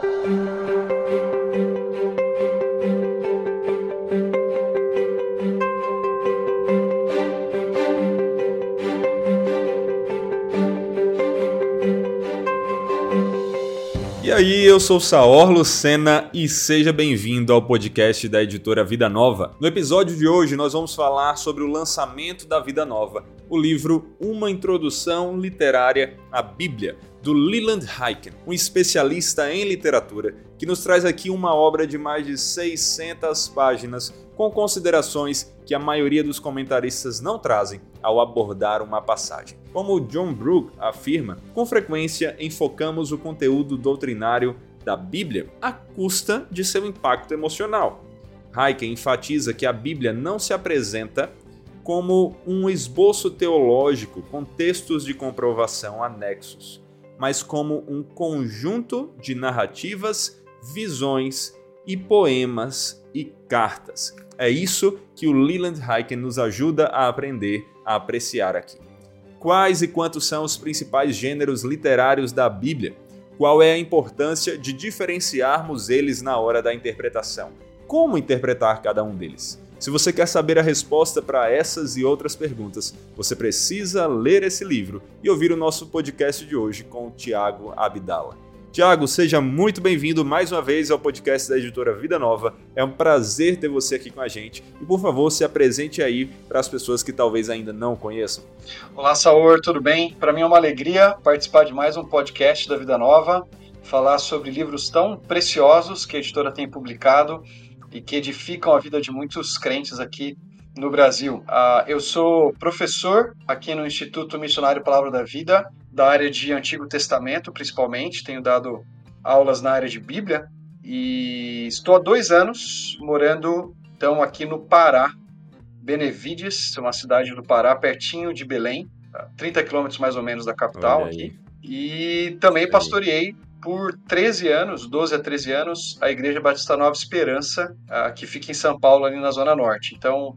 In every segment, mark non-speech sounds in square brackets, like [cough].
E aí, eu sou Saor Lucena e seja bem-vindo ao podcast da editora Vida Nova. No episódio de hoje, nós vamos falar sobre o lançamento da Vida Nova, o livro Uma Introdução Literária à Bíblia, do Leland Hyken, um especialista em literatura, que nos traz aqui uma obra de mais de 600 páginas com considerações que a maioria dos comentaristas não trazem ao abordar uma passagem. Como John Brooke afirma, com frequência enfocamos o conteúdo doutrinário da Bíblia à custa de seu impacto emocional. Hyken enfatiza que a Bíblia não se apresenta como um esboço teológico com textos de comprovação anexos, mas como um conjunto de narrativas, visões e poemas e cartas. É isso que o Leland Hyken nos ajuda a aprender a apreciar aqui. Quais e quantos são os principais gêneros literários da Bíblia? Qual é a importância de diferenciarmos eles na hora da interpretação? Como interpretar cada um deles? Se você quer saber a resposta para essas e outras perguntas, você precisa ler esse livro e ouvir o nosso podcast de hoje com o Tiago Abdala. Tiago, seja muito bem-vindo mais uma vez ao podcast da editora Vida Nova. É um prazer ter você aqui com a gente e, por favor, se apresente aí para as pessoas que talvez ainda não conheçam. Olá, Saor, tudo bem? Para mim é uma alegria participar de mais um podcast da Vida Nova, falar sobre livros tão preciosos que a editora tem publicado e que edificam a vida de muitos crentes aqui no Brasil. Uh, eu sou professor aqui no Instituto Missionário Palavra da Vida, da área de Antigo Testamento, principalmente. Tenho dado aulas na área de Bíblia e estou há dois anos morando então aqui no Pará, Benevides, uma cidade do Pará, pertinho de Belém, 30 quilômetros mais ou menos da capital aqui. E também pastoreei por 13 anos, 12 a 13 anos, a Igreja Batista Nova Esperança, que fica em São Paulo, ali na Zona Norte. Então,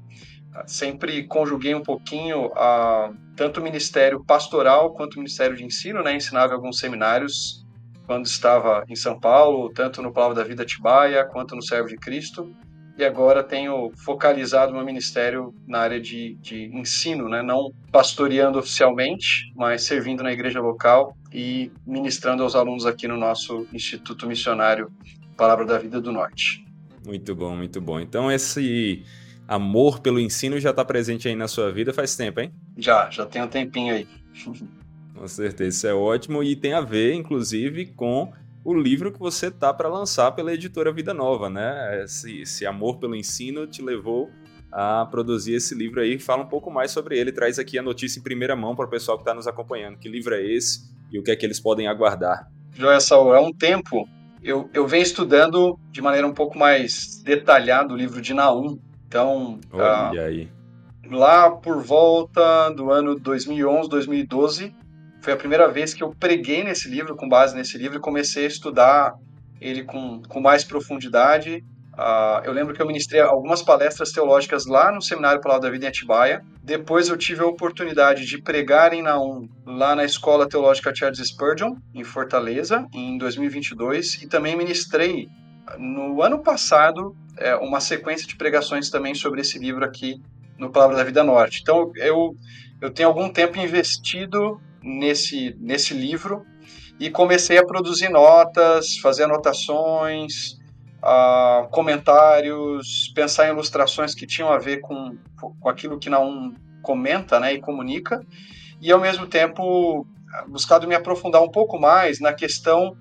sempre conjuguei um pouquinho a, tanto o ministério pastoral quanto o ministério de ensino, né? Ensinava alguns seminários quando estava em São Paulo, tanto no Palavra da Vida Tibaia quanto no Servo de Cristo. E agora tenho focalizado meu ministério na área de, de ensino, né? não pastoreando oficialmente, mas servindo na igreja local e ministrando aos alunos aqui no nosso Instituto Missionário Palavra da Vida do Norte. Muito bom, muito bom. Então esse amor pelo ensino já está presente aí na sua vida faz tempo, hein? Já, já tem um tempinho aí. [laughs] com certeza, isso é ótimo e tem a ver, inclusive, com o livro que você tá para lançar pela editora Vida Nova, né? Esse, esse, amor pelo ensino te levou a produzir esse livro aí. Fala um pouco mais sobre ele, traz aqui a notícia em primeira mão para o pessoal que está nos acompanhando. Que livro é esse e o que é que eles podem aguardar? Joia Saul, é um tempo. Eu, eu venho estudando de maneira um pouco mais detalhada o livro de Naum. Então, Olha ah, aí. lá por volta do ano 2011, 2012, foi a primeira vez que eu preguei nesse livro, com base nesse livro, e comecei a estudar ele com, com mais profundidade. Uh, eu lembro que eu ministrei algumas palestras teológicas lá no Seminário Palavra da Vida em Atibaia. Depois eu tive a oportunidade de pregar em Naum, lá na Escola Teológica Charles Spurgeon, em Fortaleza, em 2022. E também ministrei no ano passado é, uma sequência de pregações também sobre esse livro aqui no Palavra da Vida Norte. Então eu, eu tenho algum tempo investido nesse, nesse livro e comecei a produzir notas, fazer anotações, uh, comentários, pensar em ilustrações que tinham a ver com, com aquilo que Naum comenta né, e comunica, e ao mesmo tempo buscado me aprofundar um pouco mais na questão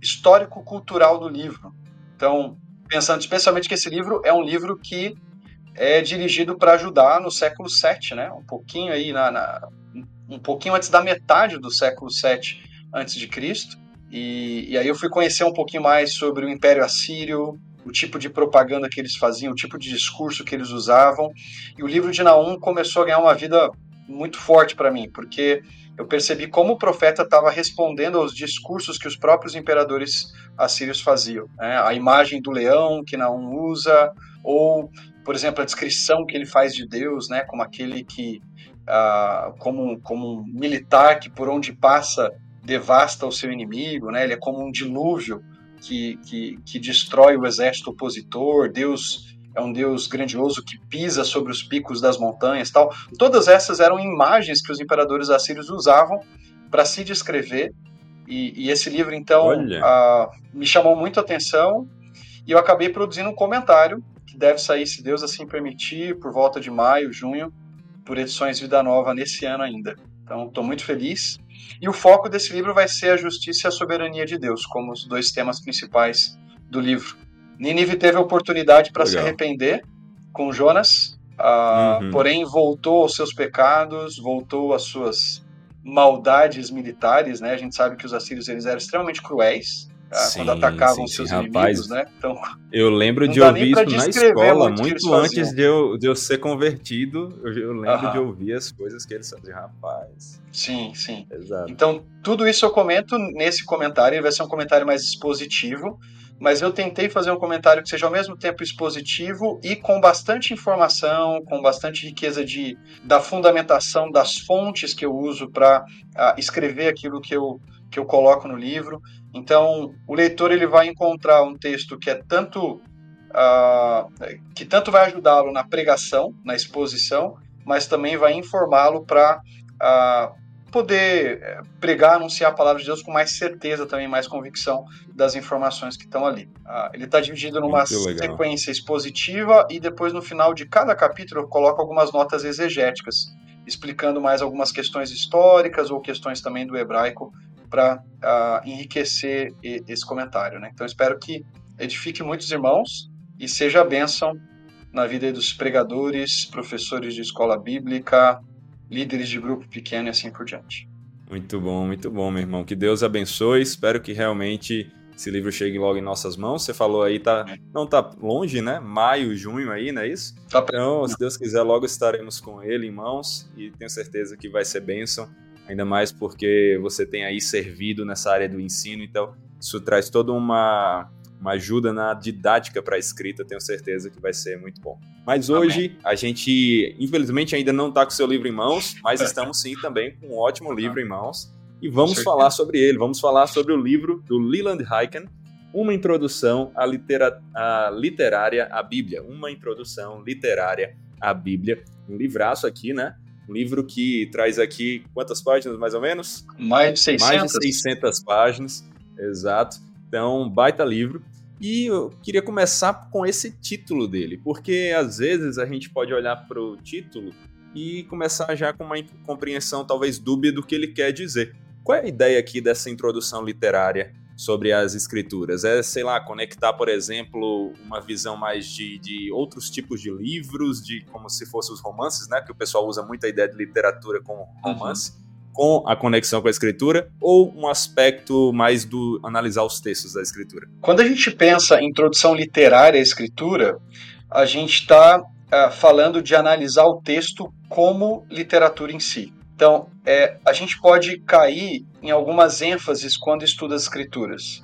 histórico-cultural do livro. Então, pensando especialmente que esse livro é um livro que é dirigido para ajudar no século VII, né? Um pouquinho aí na, na, um pouquinho antes da metade do século VII antes de Cristo. E, e aí eu fui conhecer um pouquinho mais sobre o Império Assírio, o tipo de propaganda que eles faziam, o tipo de discurso que eles usavam. E o livro de Naum começou a ganhar uma vida muito forte para mim, porque eu percebi como o profeta estava respondendo aos discursos que os próprios imperadores assírios faziam. Né? A imagem do leão que Naum usa, ou, por exemplo, a descrição que ele faz de Deus, né? como aquele que ah, como, como um militar que por onde passa devasta o seu inimigo, né? Ele é como um dilúvio que, que, que destrói o exército opositor, Deus é um Deus grandioso que pisa sobre os picos das montanhas tal. Todas essas eram imagens que os imperadores assírios usavam para se descrever. E, e, esse livro, então, me chamou muito a atenção e eu acabei produzindo um comentário que deve sair, se Deus assim permitir, por volta de maio, junho, por edições Vida Nova nesse ano ainda. Então, estou muito feliz. E o foco desse livro vai ser a justiça e a soberania de Deus, como os dois temas principais do livro. Nínive teve a oportunidade para se arrepender com Jonas, uh, uhum. porém voltou aos seus pecados, voltou às suas maldades militares, né? A gente sabe que os assírios eles eram extremamente cruéis? Sim, quando atacavam sim, seus sim, inimigos, rapaz, né? Então, eu lembro de ouvir isso na escola, muito antes de eu, de eu ser convertido, eu, eu lembro de ouvir as coisas que eles faziam, rapaz. Sim, sim. Exato. Então, tudo isso eu comento nesse comentário, ele vai ser um comentário mais expositivo, mas eu tentei fazer um comentário que seja ao mesmo tempo expositivo e com bastante informação, com bastante riqueza de, da fundamentação das fontes que eu uso para ah, escrever aquilo que eu, que eu coloco no livro. Então, o leitor ele vai encontrar um texto que é tanto uh, que tanto vai ajudá-lo na pregação, na exposição, mas também vai informá-lo para uh, ah, poder eh, pregar, anunciar a palavra de Deus com mais certeza, também mais convicção das informações que estão ali. Uh, ele está dividido numa sequência expositiva e depois no final de cada capítulo eu coloco algumas notas exegéticas, explicando mais algumas questões históricas ou questões também do hebraico para uh, ah, enriquecer esse comentário. Né? Então, espero que edifique muitos irmãos e seja bênção na vida dos pregadores, professores de escola bíblica, líderes de grupo pequeno e assim por diante. Muito bom, muito bom, meu irmão. Que Deus abençoe. Espero que realmente esse livro chegue logo em nossas mãos. Você falou aí, tá, não tá longe, né? Maio, junho aí, não é isso? Tá então, se Deus quiser, logo estaremos com ele em mãos e tenho certeza que vai ser bênção ainda mais porque você tem aí servido nessa área do ensino, então isso traz toda uma, uma ajuda na didática para a escrita, tenho certeza que vai ser muito bom. Mas hoje Amém. a gente, infelizmente, ainda não está com o seu livro em mãos, mas estamos sim também com um ótimo livro em mãos e vamos falar sobre ele, vamos falar sobre o livro do Leland Hyken, uma introdução à, litera à literária à Bíblia, uma introdução literária à Bíblia, um livraço aqui, né? Um livro que traz aqui quantas páginas, mais ou menos? Mais de 600. Mais de 600 páginas, exato. Então, baita livro. E eu queria começar com esse título dele, porque às vezes a gente pode olhar para o título e começar já com uma compreensão talvez dúbia do que ele quer dizer. Qual é a ideia aqui dessa introdução literária sobre as escrituras? É, sei lá, conectar, por exemplo, uma visão mais de, de outros tipos de livros, de como se fossem os romances, né? Que o pessoal usa muito a ideia de literatura como romance. Uhum. Com a conexão com a escritura, ou um aspecto mais do analisar os textos da escritura? Quando a gente pensa em introdução literária à escritura, a gente está uh, ah, falando de analisar o texto como literatura em si. Então, é, a gente pode cair em algumas ênfases quando estuda as escrituras.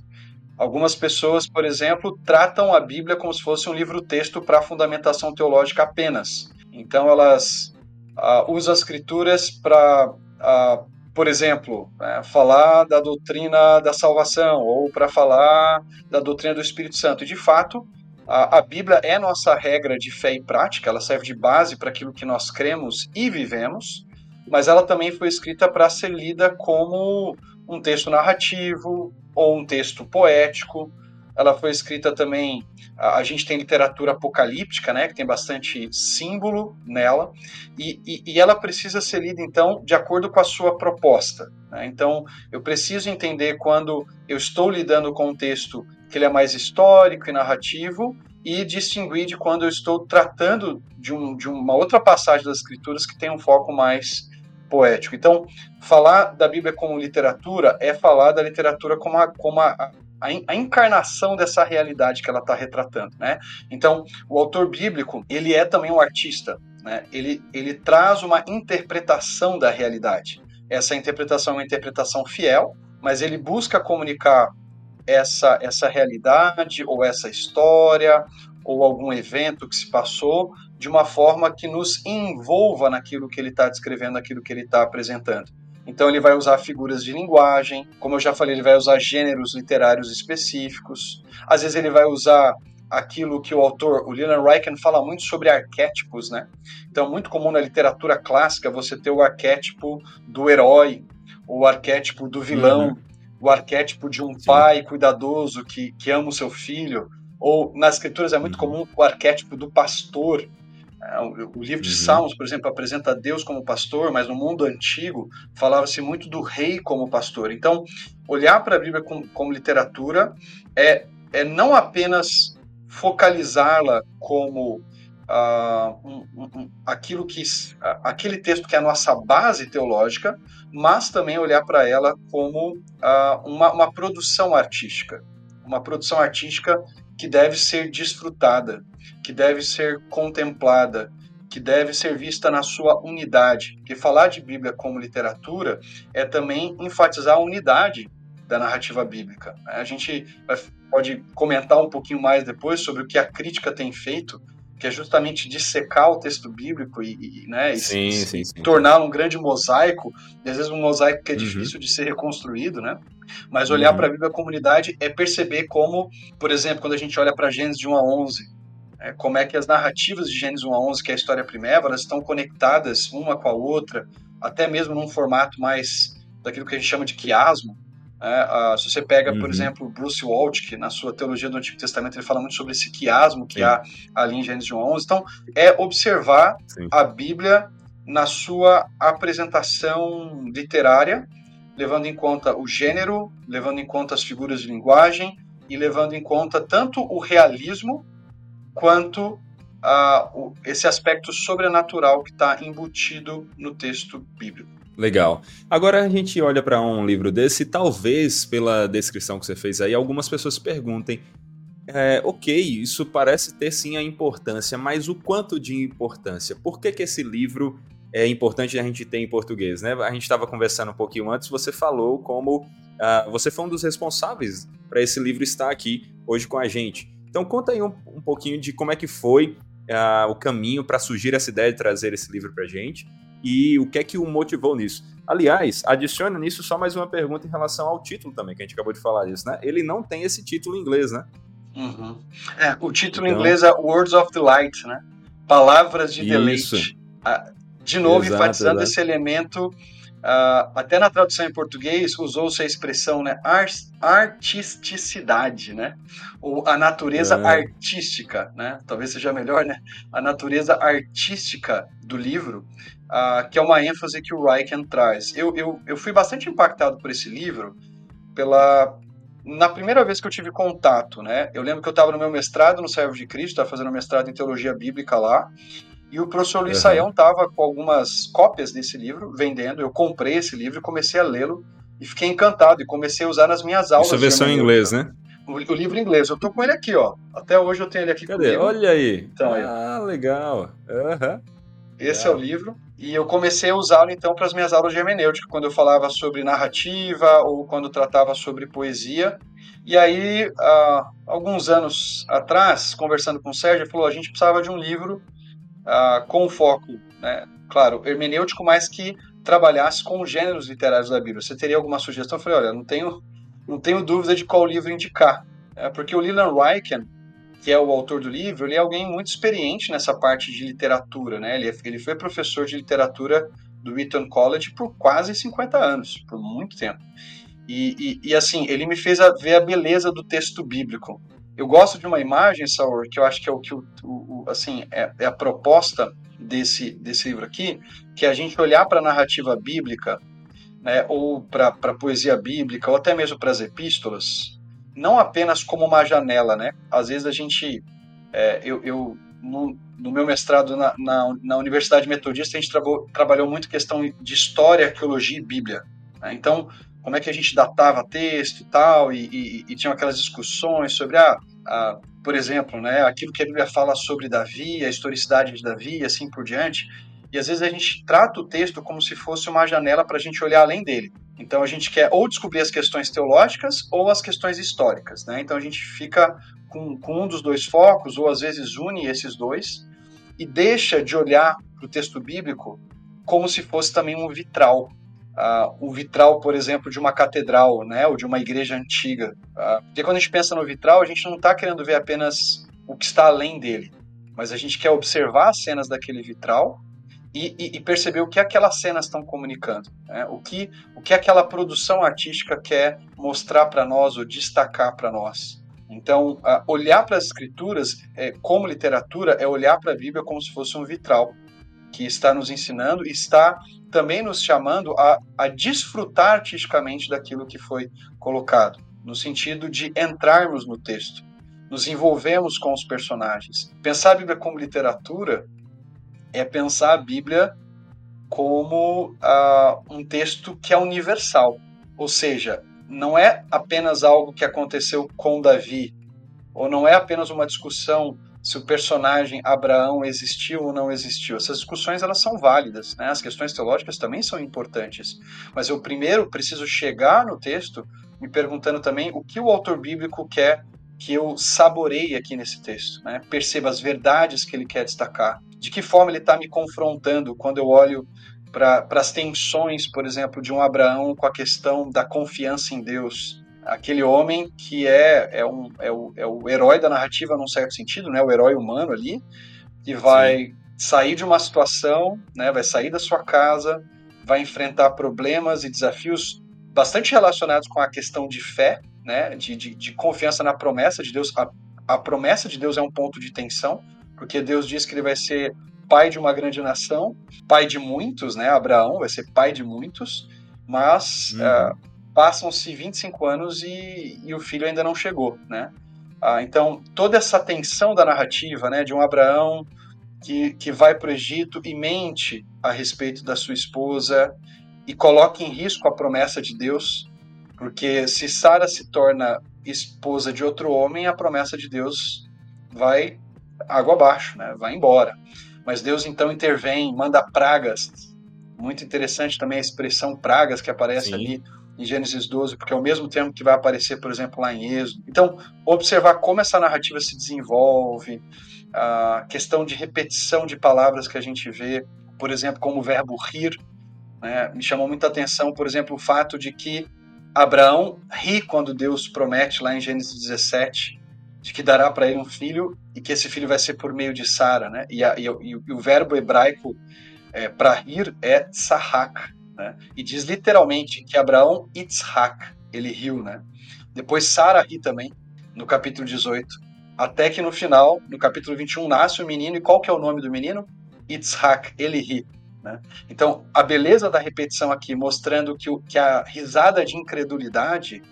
Algumas pessoas, por exemplo, tratam a Bíblia como se fosse um livro-texto para fundamentação teológica apenas. Então, elas uh, usam as escrituras para, uh, por exemplo, né, falar da doutrina da salvação ou para falar da doutrina do Espírito Santo. E, de fato, a, a Bíblia é nossa regra de fé e prática, ela serve de base para aquilo que nós cremos e vivemos mas ela também foi escrita para ser lida como um texto narrativo ou um texto poético. Ela foi escrita também. A, gente tem literatura apocalíptica, né, que tem bastante símbolo nela, e, e, e ela precisa ser lida, então, de acordo com a sua proposta. Né? Então, eu preciso entender quando eu estou lidando com um texto que ele é mais histórico e narrativo, e distinguir de quando eu estou tratando de, um, de uma outra passagem das Escrituras que tem um foco mais poético. Então, falar da Bíblia como literatura é falar da literatura como a, como a, a, encarnação dessa realidade que ela está retratando, né? Então, o autor bíblico, ele é também um artista, né? Ele, ele traz uma interpretação da realidade. Essa interpretação é uma interpretação fiel, mas ele busca comunicar essa, essa realidade ou essa história ou algum evento que se passou de uma forma que nos envolva naquilo que ele está descrevendo, naquilo que ele está apresentando. Então ele vai usar figuras de linguagem, como eu já falei, ele vai usar gêneros literários específicos. Às vezes ele vai usar aquilo que o autor, o Leland Ryken, fala muito sobre arquétipos, né? Então é muito comum na literatura clássica você ter o arquétipo do herói, o arquétipo do vilão, uhum. o arquétipo de um Sim. pai cuidadoso que, que ama o seu filho, ou nas escrituras é muito uhum. comum o arquétipo do pastor. É, o livro de uhum. Salmos, por exemplo, apresenta Deus como pastor, mas no mundo antigo falava-se muito do rei como pastor. Então, olhar para a Bíblia como, como literatura é, é não apenas focalizá-la como uh, um, um, aquilo que aquele texto que é a nossa base teológica, mas também olhar para ela como uh, uma, uma produção artística, uma produção artística que deve ser desfrutada, que deve ser contemplada, que deve ser vista na sua unidade. Porque falar de Bíblia como literatura é também enfatizar a unidade da narrativa bíblica. A gente pode comentar um pouquinho mais depois sobre o que a crítica tem feito, que é justamente dissecar o texto bíblico e, e né, sim, sim, sim. torná-lo um grande mosaico, e às vezes um mosaico que é uhum. difícil de ser reconstruído, né? Mas olhar uhum. para a Bíblia comunidade é perceber como, por exemplo, quando a gente olha para Gênesis de 1 a 11, é, como é que as narrativas de Gênesis 1 a 11, que é a história primeira, elas estão conectadas uma com a outra, até mesmo num formato mais daquilo que a gente chama de quiasmo, é, uh, se você pega, uhum. por exemplo, Bruce Waltke, na sua teologia do Antigo Testamento, ele fala muito sobre esse quiasmo que Sim. há ali em Gênesis 11. Então, é observar Sim. a Bíblia na sua apresentação literária, levando em conta o gênero, levando em conta as figuras de linguagem e levando em conta tanto o realismo quanto uh, o, esse aspecto sobrenatural que está embutido no texto bíblico. Legal. Agora a gente olha para um livro desse talvez, pela descrição que você fez aí, algumas pessoas perguntem: é, ok, isso parece ter sim a importância, mas o quanto de importância? Por que, que esse livro é importante a gente ter em português? Né? A gente estava conversando um pouquinho antes, você falou como uh, você foi um dos responsáveis para esse livro estar aqui hoje com a gente. Então conta aí um, um pouquinho de como é que foi uh, o caminho para surgir essa ideia de trazer esse livro para a gente e o que é que o motivou nisso. Aliás, adiciona nisso só mais uma pergunta em relação ao título também, que a gente acabou de falar disso, né? Ele não tem esse título em inglês, né? Uhum. É, o título então... em inglês é Words of Delight, né? Palavras de Isso. deleite. Ah, de novo, exato, enfatizando exato. esse elemento Uh, até na tradução em português usou-se a expressão né, artisticidade, né? ou a natureza é. artística, né? talvez seja melhor, né? a natureza artística do livro, uh, que é uma ênfase que o Ryken traz. Eu, eu, eu fui bastante impactado por esse livro pela na primeira vez que eu tive contato, né? Eu lembro que eu estava no meu mestrado no Servo de Cristo, estava fazendo mestrado em teologia bíblica lá, e o professor Luiz uhum. Saião estava com algumas cópias desse livro vendendo. Eu comprei esse livro e comecei a lê-lo e fiquei encantado e comecei a usar nas minhas aulas. Isso é versão em inglês, né? O, o, livro em inglês. Eu tô com ele aqui, ó. Até hoje eu tenho ele aqui Cadê? Comigo. Olha aí. Então, ah, legal. Uhum. Esse é o livro. E eu comecei a usá-lo então para as minhas aulas de hermenêutica, quando eu falava sobre narrativa ou quando tratava sobre poesia. E aí, uh, alguns anos atrás, conversando com o Sérgio, ele falou: a gente precisava de um livro uh, com foco, né, claro, hermenêutico, mas que trabalhasse com os gêneros literários da Bíblia. Você teria alguma sugestão? Eu falei, olha, não tenho, não tenho dúvida de qual livro indicar. É, porque o Leland Ryken, que é o autor do livro, ele é alguém muito experiente nessa parte de literatura, né? Ele, é, ele foi professor de literatura do Eton College por quase 50 anos, por muito tempo. E, e, e assim, ele me fez a, ver a beleza do texto bíblico. Eu gosto de uma imagem, Saur, que eu acho que é o que o, o assim é, é, a proposta desse, desse livro aqui, que é a gente olhar para a narrativa bíblica, né, ou para a poesia bíblica, ou até mesmo para as epístolas, não apenas como uma janela, né? Às vezes a gente, é, eu, eu no, no, meu mestrado na, na, na, Universidade Metodista, a gente trabalhou muito questão de história, arqueologia e Bíblia. Né? Então, como é que a gente datava texto e tal, e, e, e tinham aquelas discussões sobre, ah, por exemplo, né, aquilo que a Bíblia fala sobre Davi, a historicidade de Davi e assim por diante. E às vezes a gente trata o texto como se fosse uma janela para a gente olhar além dele. Então a gente quer ou descobrir as questões teológicas ou as questões históricas. Né? Então a gente fica com, com um dos dois focos, ou às vezes une esses dois, e deixa de olhar para o texto bíblico como se fosse também um vitral uh, o vitral, por exemplo, de uma catedral, né, ou de uma igreja antiga. Uh, porque quando a gente pensa no vitral, a gente não está querendo ver apenas o que está além dele, mas a gente quer observar as cenas daquele vitral e, e, e perceber o que aquelas cenas estão comunicando, né? o, que, o que aquela produção artística quer mostrar para nós ou destacar para nós. Então, olhar para as escrituras é, como literatura é olhar para a Bíblia como se fosse um vitral que está nos ensinando e está também nos chamando a, a desfrutar artisticamente daquilo que foi colocado, no sentido de entrarmos no texto, nos envolvemos com os personagens. Pensar a Bíblia como literatura é pensar a Bíblia como uh, um texto que é universal, ou seja, não é apenas algo que aconteceu com Davi, ou não é apenas uma discussão se o personagem Abraão existiu ou não existiu. Essas discussões elas são válidas, né? as questões teológicas também são importantes, mas eu primeiro preciso chegar no texto me perguntando também o que o autor bíblico quer que eu saboreie aqui nesse texto, né? perceba as verdades que ele quer destacar, de que forma ele está me confrontando quando eu olho para as tensões, por exemplo, de um Abraão com a questão da confiança em Deus, aquele homem que é, é, um, é, o, é o herói da narrativa num certo sentido, né? o herói humano ali, que vai Sim. sair de uma situação, né? vai sair da sua casa, vai enfrentar problemas e desafios bastante relacionados com a questão de fé, né? de, de, de confiança na promessa de Deus. A, a promessa de Deus é um ponto de tensão, porque Deus diz que ele vai ser pai de uma grande nação, pai de muitos, né? Abraão vai ser pai de muitos, mas uhum. uh, passam-se 25 anos e, e, o filho ainda não chegou, né? Ah, então, toda essa tensão da narrativa, né, de um Abraão que, que vai para o Egito e mente a respeito da sua esposa e coloca em risco a promessa de Deus, porque se Sara se torna esposa de outro homem, a promessa de Deus vai água abaixo, né, vai embora. Mas Deus então intervém, manda pragas. Muito interessante também a expressão pragas que aparece Sim. ali em Gênesis 12, porque é o mesmo termo que vai aparecer, por exemplo, lá em Êxodo. Então, observar como essa narrativa se desenvolve, a questão de repetição de palavras que a gente vê, por exemplo, como o verbo rir, né? me chamou muita atenção, por exemplo, o fato de que Abraão ri quando Deus promete lá em Gênesis 17 de que dará para ele um filho e que esse filho vai ser por meio de Sara, né? E, a, e, e, o verbo hebraico é, para rir é sahak, né? E diz literalmente que Abraão Itzhak, ele riu, né? Depois Sara ri também, no capítulo 18. Até que no final, no capítulo 21, nasce o menino. E qual que é o nome do menino? Itzhak, ele ri. Né? Então, a beleza da repetição aqui, mostrando que, o, que a risada de incredulidade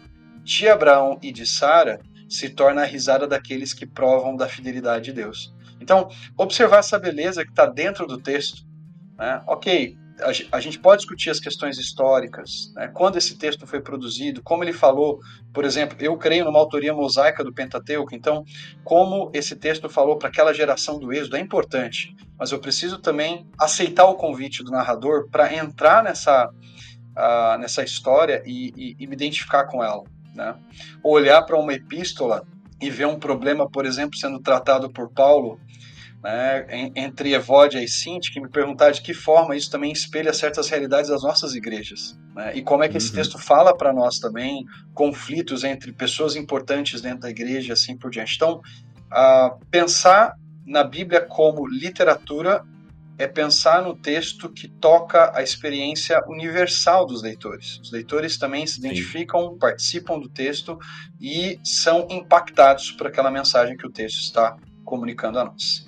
de Abraão e de Sara se torna a risada daqueles que provam da fidelidade de Deus. Então, observar essa beleza que está dentro do texto. Né? Ok, a, gente pode discutir as questões históricas, né? quando esse texto foi produzido, como ele falou, por exemplo, eu creio numa autoria mosaica do Pentateuco, então, como esse texto falou para aquela geração do Êxodo é importante, mas eu preciso também aceitar o convite do narrador para entrar nessa, uh, nessa história e, e, e me identificar com ela. Né? Olhar para uma epístola e ver um problema, por exemplo, sendo tratado por Paulo né, entre Evódia e Sinti, que me perguntar de que forma isso também espelha certas realidades das nossas igrejas. Né, e como é que uhum. esse texto fala para nós também conflitos entre pessoas importantes dentro da igreja assim por diante. Então, uh, pensar na Bíblia como literatura é pensar no texto que toca a experiência universal dos leitores. Os leitores também se identificam, Sim. participam do texto e são impactados por aquela mensagem que o texto está comunicando a nós.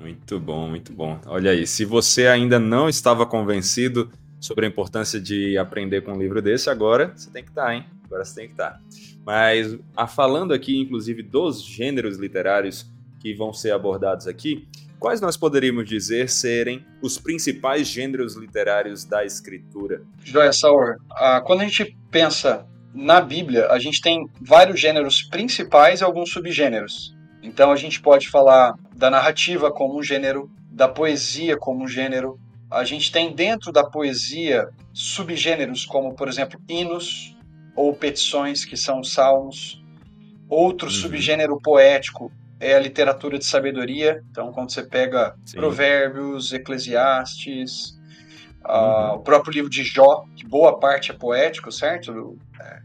Muito bom, muito bom. Olha aí, se você ainda não estava convencido sobre a importância de aprender com um livro desse, agora você tem que estar, tá, hein? Agora você tem que estar. Tá. Mas a, falando aqui, inclusive, dos gêneros literários que vão ser abordados aqui, quais nós poderíamos dizer serem os principais gêneros literários da escritura? Joia Sauer, ah, quando a gente pensa na Bíblia, a gente tem vários gêneros principais e alguns subgêneros. Então a gente pode falar da narrativa como um gênero, da poesia como um gênero. A gente tem dentro da poesia subgêneros como, por exemplo, hinos ou petições, que são salmos. Outro uhum. subgênero poético é a literatura de sabedoria. Então, quando você pega Sim. Provérbios, Eclesiastes, Uh, o próprio livro de Jó, que boa parte é poético, certo? É,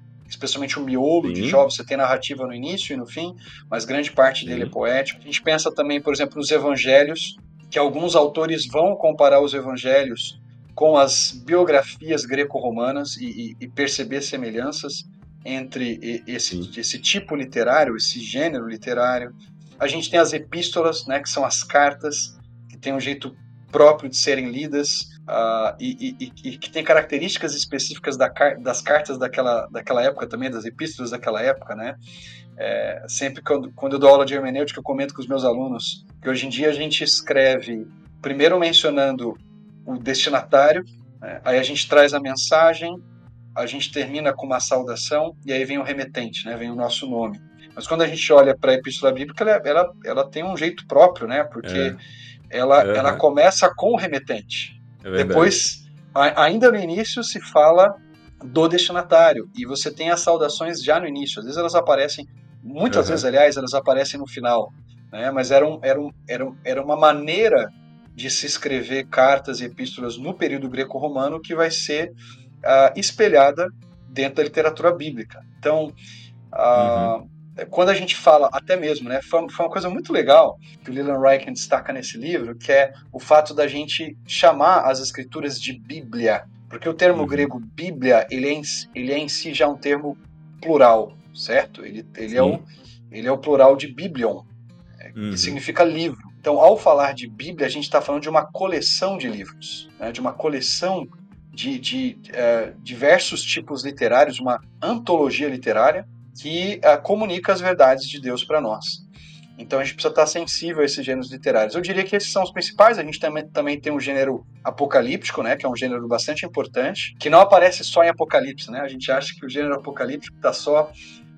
especialmente o miolo Sim. de Jó, você tem narrativa no início e no fim, mas grande parte Sim. dele é poético. A gente pensa também, por exemplo, nos evangelhos, que alguns autores vão comparar os evangelhos com as biografias greco-romanas e, e, e, perceber semelhanças entre esse, esse tipo literário, esse gênero literário. A gente tem as epístolas, né, que são as cartas, que tem um jeito próprio de serem lidas uh, e, e, e, que tem características específicas da, das cartas daquela, daquela época também, das epístolas daquela época, né? É, sempre quando, quando eu dou aula de hermenêutica, eu comento com os meus alunos que hoje em dia a gente escreve primeiro mencionando o destinatário, né? aí a gente traz a mensagem, a gente termina com uma saudação e aí vem o remetente, né? Vem o nosso nome. Mas quando a gente olha para a Epístola Bíblica, ela, ela, ela, tem um jeito próprio, né? Porque é ela, ela começa com o remetente. É Depois, a, ainda no início, se fala do destinatário. E você tem as saudações já no início. Às vezes elas aparecem, muitas uhum. vezes, aliás, elas aparecem no final. Né? Mas era, um, era, um, era, um, era uma maneira de se escrever cartas e epístolas no período greco-romano que vai ser uh, espelhada dentro da literatura bíblica. Então, uh, uhum quando a gente fala, até mesmo, né, foi, foi uma coisa muito legal que o Leland Ryken destaca nesse livro, que é o fato da gente chamar as escrituras de Bíblia, porque o termo uhum. grego Bíblia, ele é, em, ele é em si já um termo plural, certo? Ele, ele, é, o, ele é o plural de Biblion, é, uhum. que significa livro. Então, ao falar de Bíblia, a gente está falando de uma coleção de livros, né, de uma coleção de, de uh, diversos tipos literários, uma antologia literária, que uh, comunica as verdades de Deus para nós. Então a gente precisa estar sensível a esses gêneros literários. Eu diria que esses são os principais. A gente também, também tem um gênero apocalíptico, né, que é um gênero bastante importante, que não aparece só em Apocalipse. Né? A gente acha que o gênero apocalíptico está só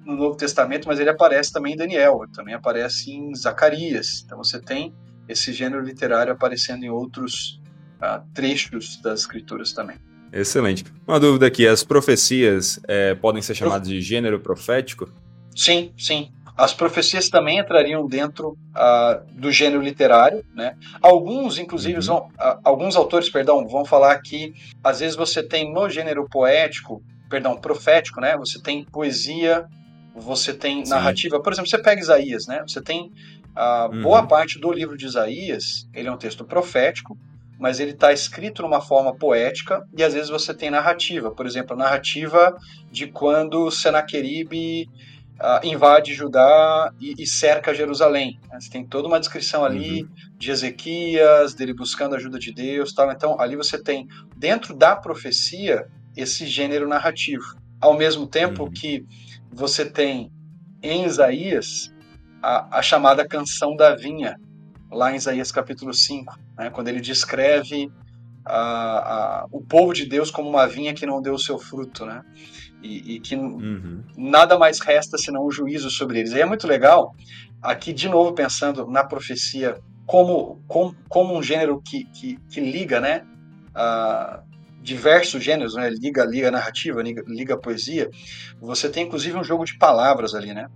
no Novo Testamento, mas ele aparece também em Daniel, também aparece em Zacarias. Então você tem esse gênero literário aparecendo em outros uh, trechos das Escrituras também. Excelente. Uma dúvida aqui: as profecias é, podem ser chamadas de gênero profético? Sim, sim. As profecias também entrariam dentro uh, do gênero literário, né? Alguns, inclusive, uhum. vão, uh, alguns autores, perdão, vão falar que às vezes você tem no gênero poético, perdão, profético, né? Você tem poesia, você tem Sim. narrativa. Por exemplo, você pega Isaías, né? Você tem uh, uhum. boa parte do livro de Isaías, ele é um texto profético, mas ele está escrito numa forma poética e às vezes você tem narrativa. Por exemplo, a narrativa de quando Senaqueribe uh, invade Judá e, e, cerca Jerusalém. Você tem toda uma descrição ali uhum. de Ezequias, dele buscando a ajuda de Deus. Tal. Então, ali você tem, dentro da profecia, esse gênero narrativo. Ao mesmo tempo uhum. que você tem em Isaías a, a chamada canção da vinha, lá em Isaías capítulo 5, né, quando ele descreve a, a, o povo de Deus como uma vinha que não deu o seu fruto, né? E, e que uhum. nada mais resta senão o juízo sobre eles. E é muito legal, aqui de novo pensando na profecia como, como, como um gênero que, que, que liga, né? A diversos gêneros, né? Liga, liga narrativa, liga, liga poesia. Você tem inclusive um jogo de palavras ali, né?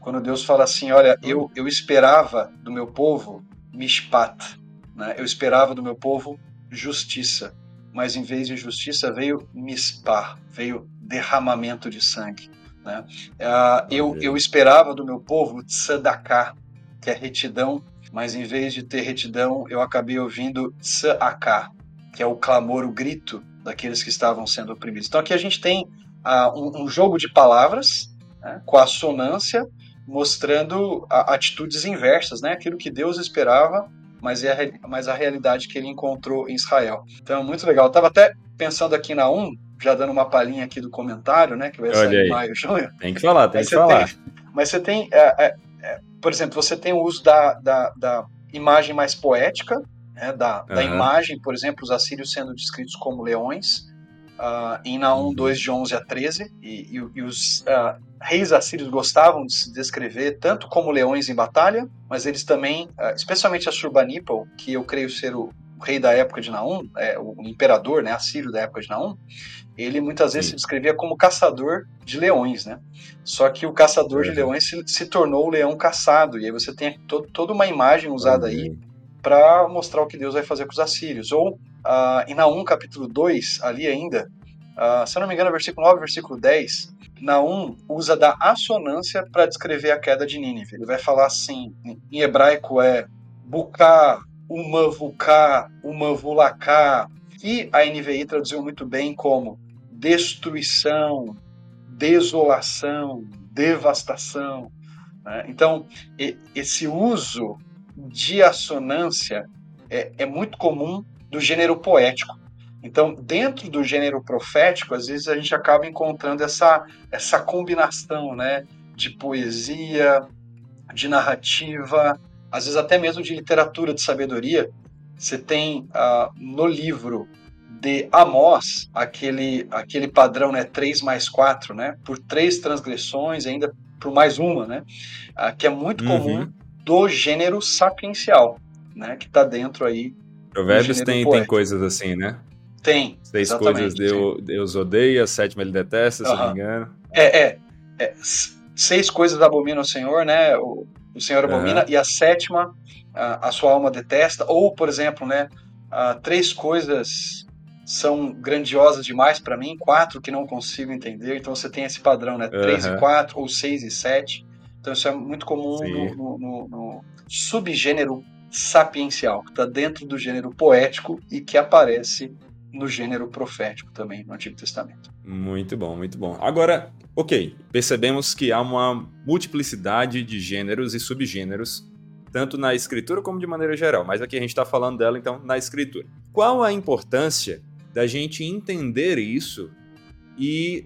Quando Deus fala assim, olha, eu, eu esperava do meu povo mishpat. Né? Eu esperava do meu povo justiça, mas em vez de justiça veio mispar, veio derramamento de sangue. Né? Uh, eu, eu esperava do meu povo tzedakah, que é retidão, mas em vez de ter retidão, eu acabei ouvindo tzedakah, que é o clamor, o grito daqueles que estavam sendo oprimidos. Então aqui a gente tem uh, um, um, jogo de palavras né, com assonância, mostrando atitudes inversas, né? Aquilo que Deus esperava, mas, é a, mas a realidade que ele encontrou em Israel. Então, muito legal. Eu estava até pensando aqui na 1, já dando uma palhinha aqui do comentário, né? Que vai Olha sair aí. em maio, junho. Tem que falar, tem mas que falar. Tem, mas você tem, é, é, é, por exemplo, você tem o uso da, da, da imagem mais poética, né, da, uhum. da imagem, por exemplo, os assírios sendo descritos como leões, uh, em Naum 2, de 11 a 13, e, e, e os uh, reis assírios gostavam de se descrever tanto como leões em batalha, mas eles também, uh, especialmente Assurbanipal, que eu creio ser o rei da época de Naum, é, o imperador né, assírio da época de Naum, ele muitas vezes Sim. se descrevia como caçador de leões, né? Só que o caçador de leões se, se, tornou o leão caçado, e aí você tem to, toda uma imagem usada aí para mostrar o que Deus vai fazer com os assírios. Ou uh, em Naum capítulo 2, ali ainda, uh, se eu não me engano, versículo 9, versículo 10, Naum usa da assonância para descrever a queda de Nínive. Ele vai falar assim, em hebraico é Buká, Umavuká, Umavulaká, que a NVI traduziu muito bem como destruição, desolação, devastação. Né? Então, esse uso de assonância é, é muito comum do gênero poético. Então, dentro do gênero profético, às vezes a gente acaba encontrando essa, essa combinação né, de poesia, de narrativa, às vezes até mesmo de literatura de sabedoria. Você tem uh, no livro de Amós aquele, aquele padrão né, 3 mais 4, né, por três transgressões, ainda por mais uma, né, uh, que é muito uhum. comum do gênero sapiencial, né, que está dentro aí. Provérbios tem, tem coisas assim, né? Tem. Seis coisas Deus, Deus odeia, sétima ele detesta, uhum. se não me engano. É, é, é, Seis coisas abomina o Senhor, né? O, o Senhor abomina, uhum. e a sétima a, a, sua alma detesta. Ou, por exemplo, né? Uh, três coisas são grandiosas demais para mim, quatro que não consigo entender. Então você tem esse padrão, né? Três uhum. e quatro, ou seis e sete. Então isso é muito comum no, no, no, no, subgênero sapiencial, que está dentro do gênero poético e que aparece no gênero profético também no Antigo Testamento. Muito bom, muito bom. Agora, ok, percebemos que há uma multiplicidade de gêneros e subgêneros, tanto na escritura como de maneira geral, mas aqui a gente está falando dela então na escritura. Qual a importância da gente entender isso e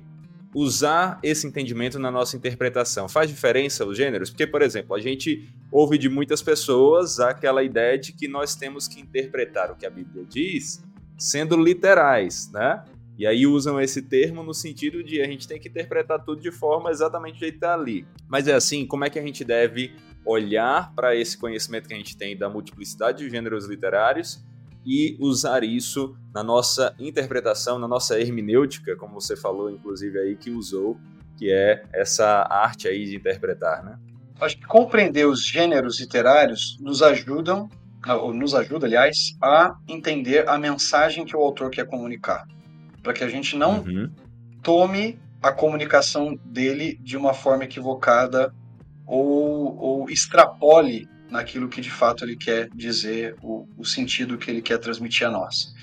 usar esse entendimento na nossa interpretação. Faz diferença os gêneros? Porque, por exemplo, a gente ouve de muitas pessoas aquela ideia de que nós temos que interpretar o que a Bíblia diz sendo literais, né? E aí usam esse termo no sentido de a gente tem que interpretar tudo de forma exatamente do jeito que está ali. Mas é assim, como é que a gente deve olhar para esse conhecimento que a gente tem da multiplicidade de gêneros literários e usar isso na nossa interpretação, na nossa hermenêutica, como você falou, inclusive aí que usou, que é essa arte aí de interpretar, né? Acho que compreender os gêneros literários nos ajudam, ou nos ajuda, aliás, a entender a mensagem que o autor quer comunicar, para que a gente não uhum. tome a comunicação dele de uma forma equivocada ou, ou extrapole naquilo que de fato ele quer dizer, o, o sentido que ele quer transmitir a nós.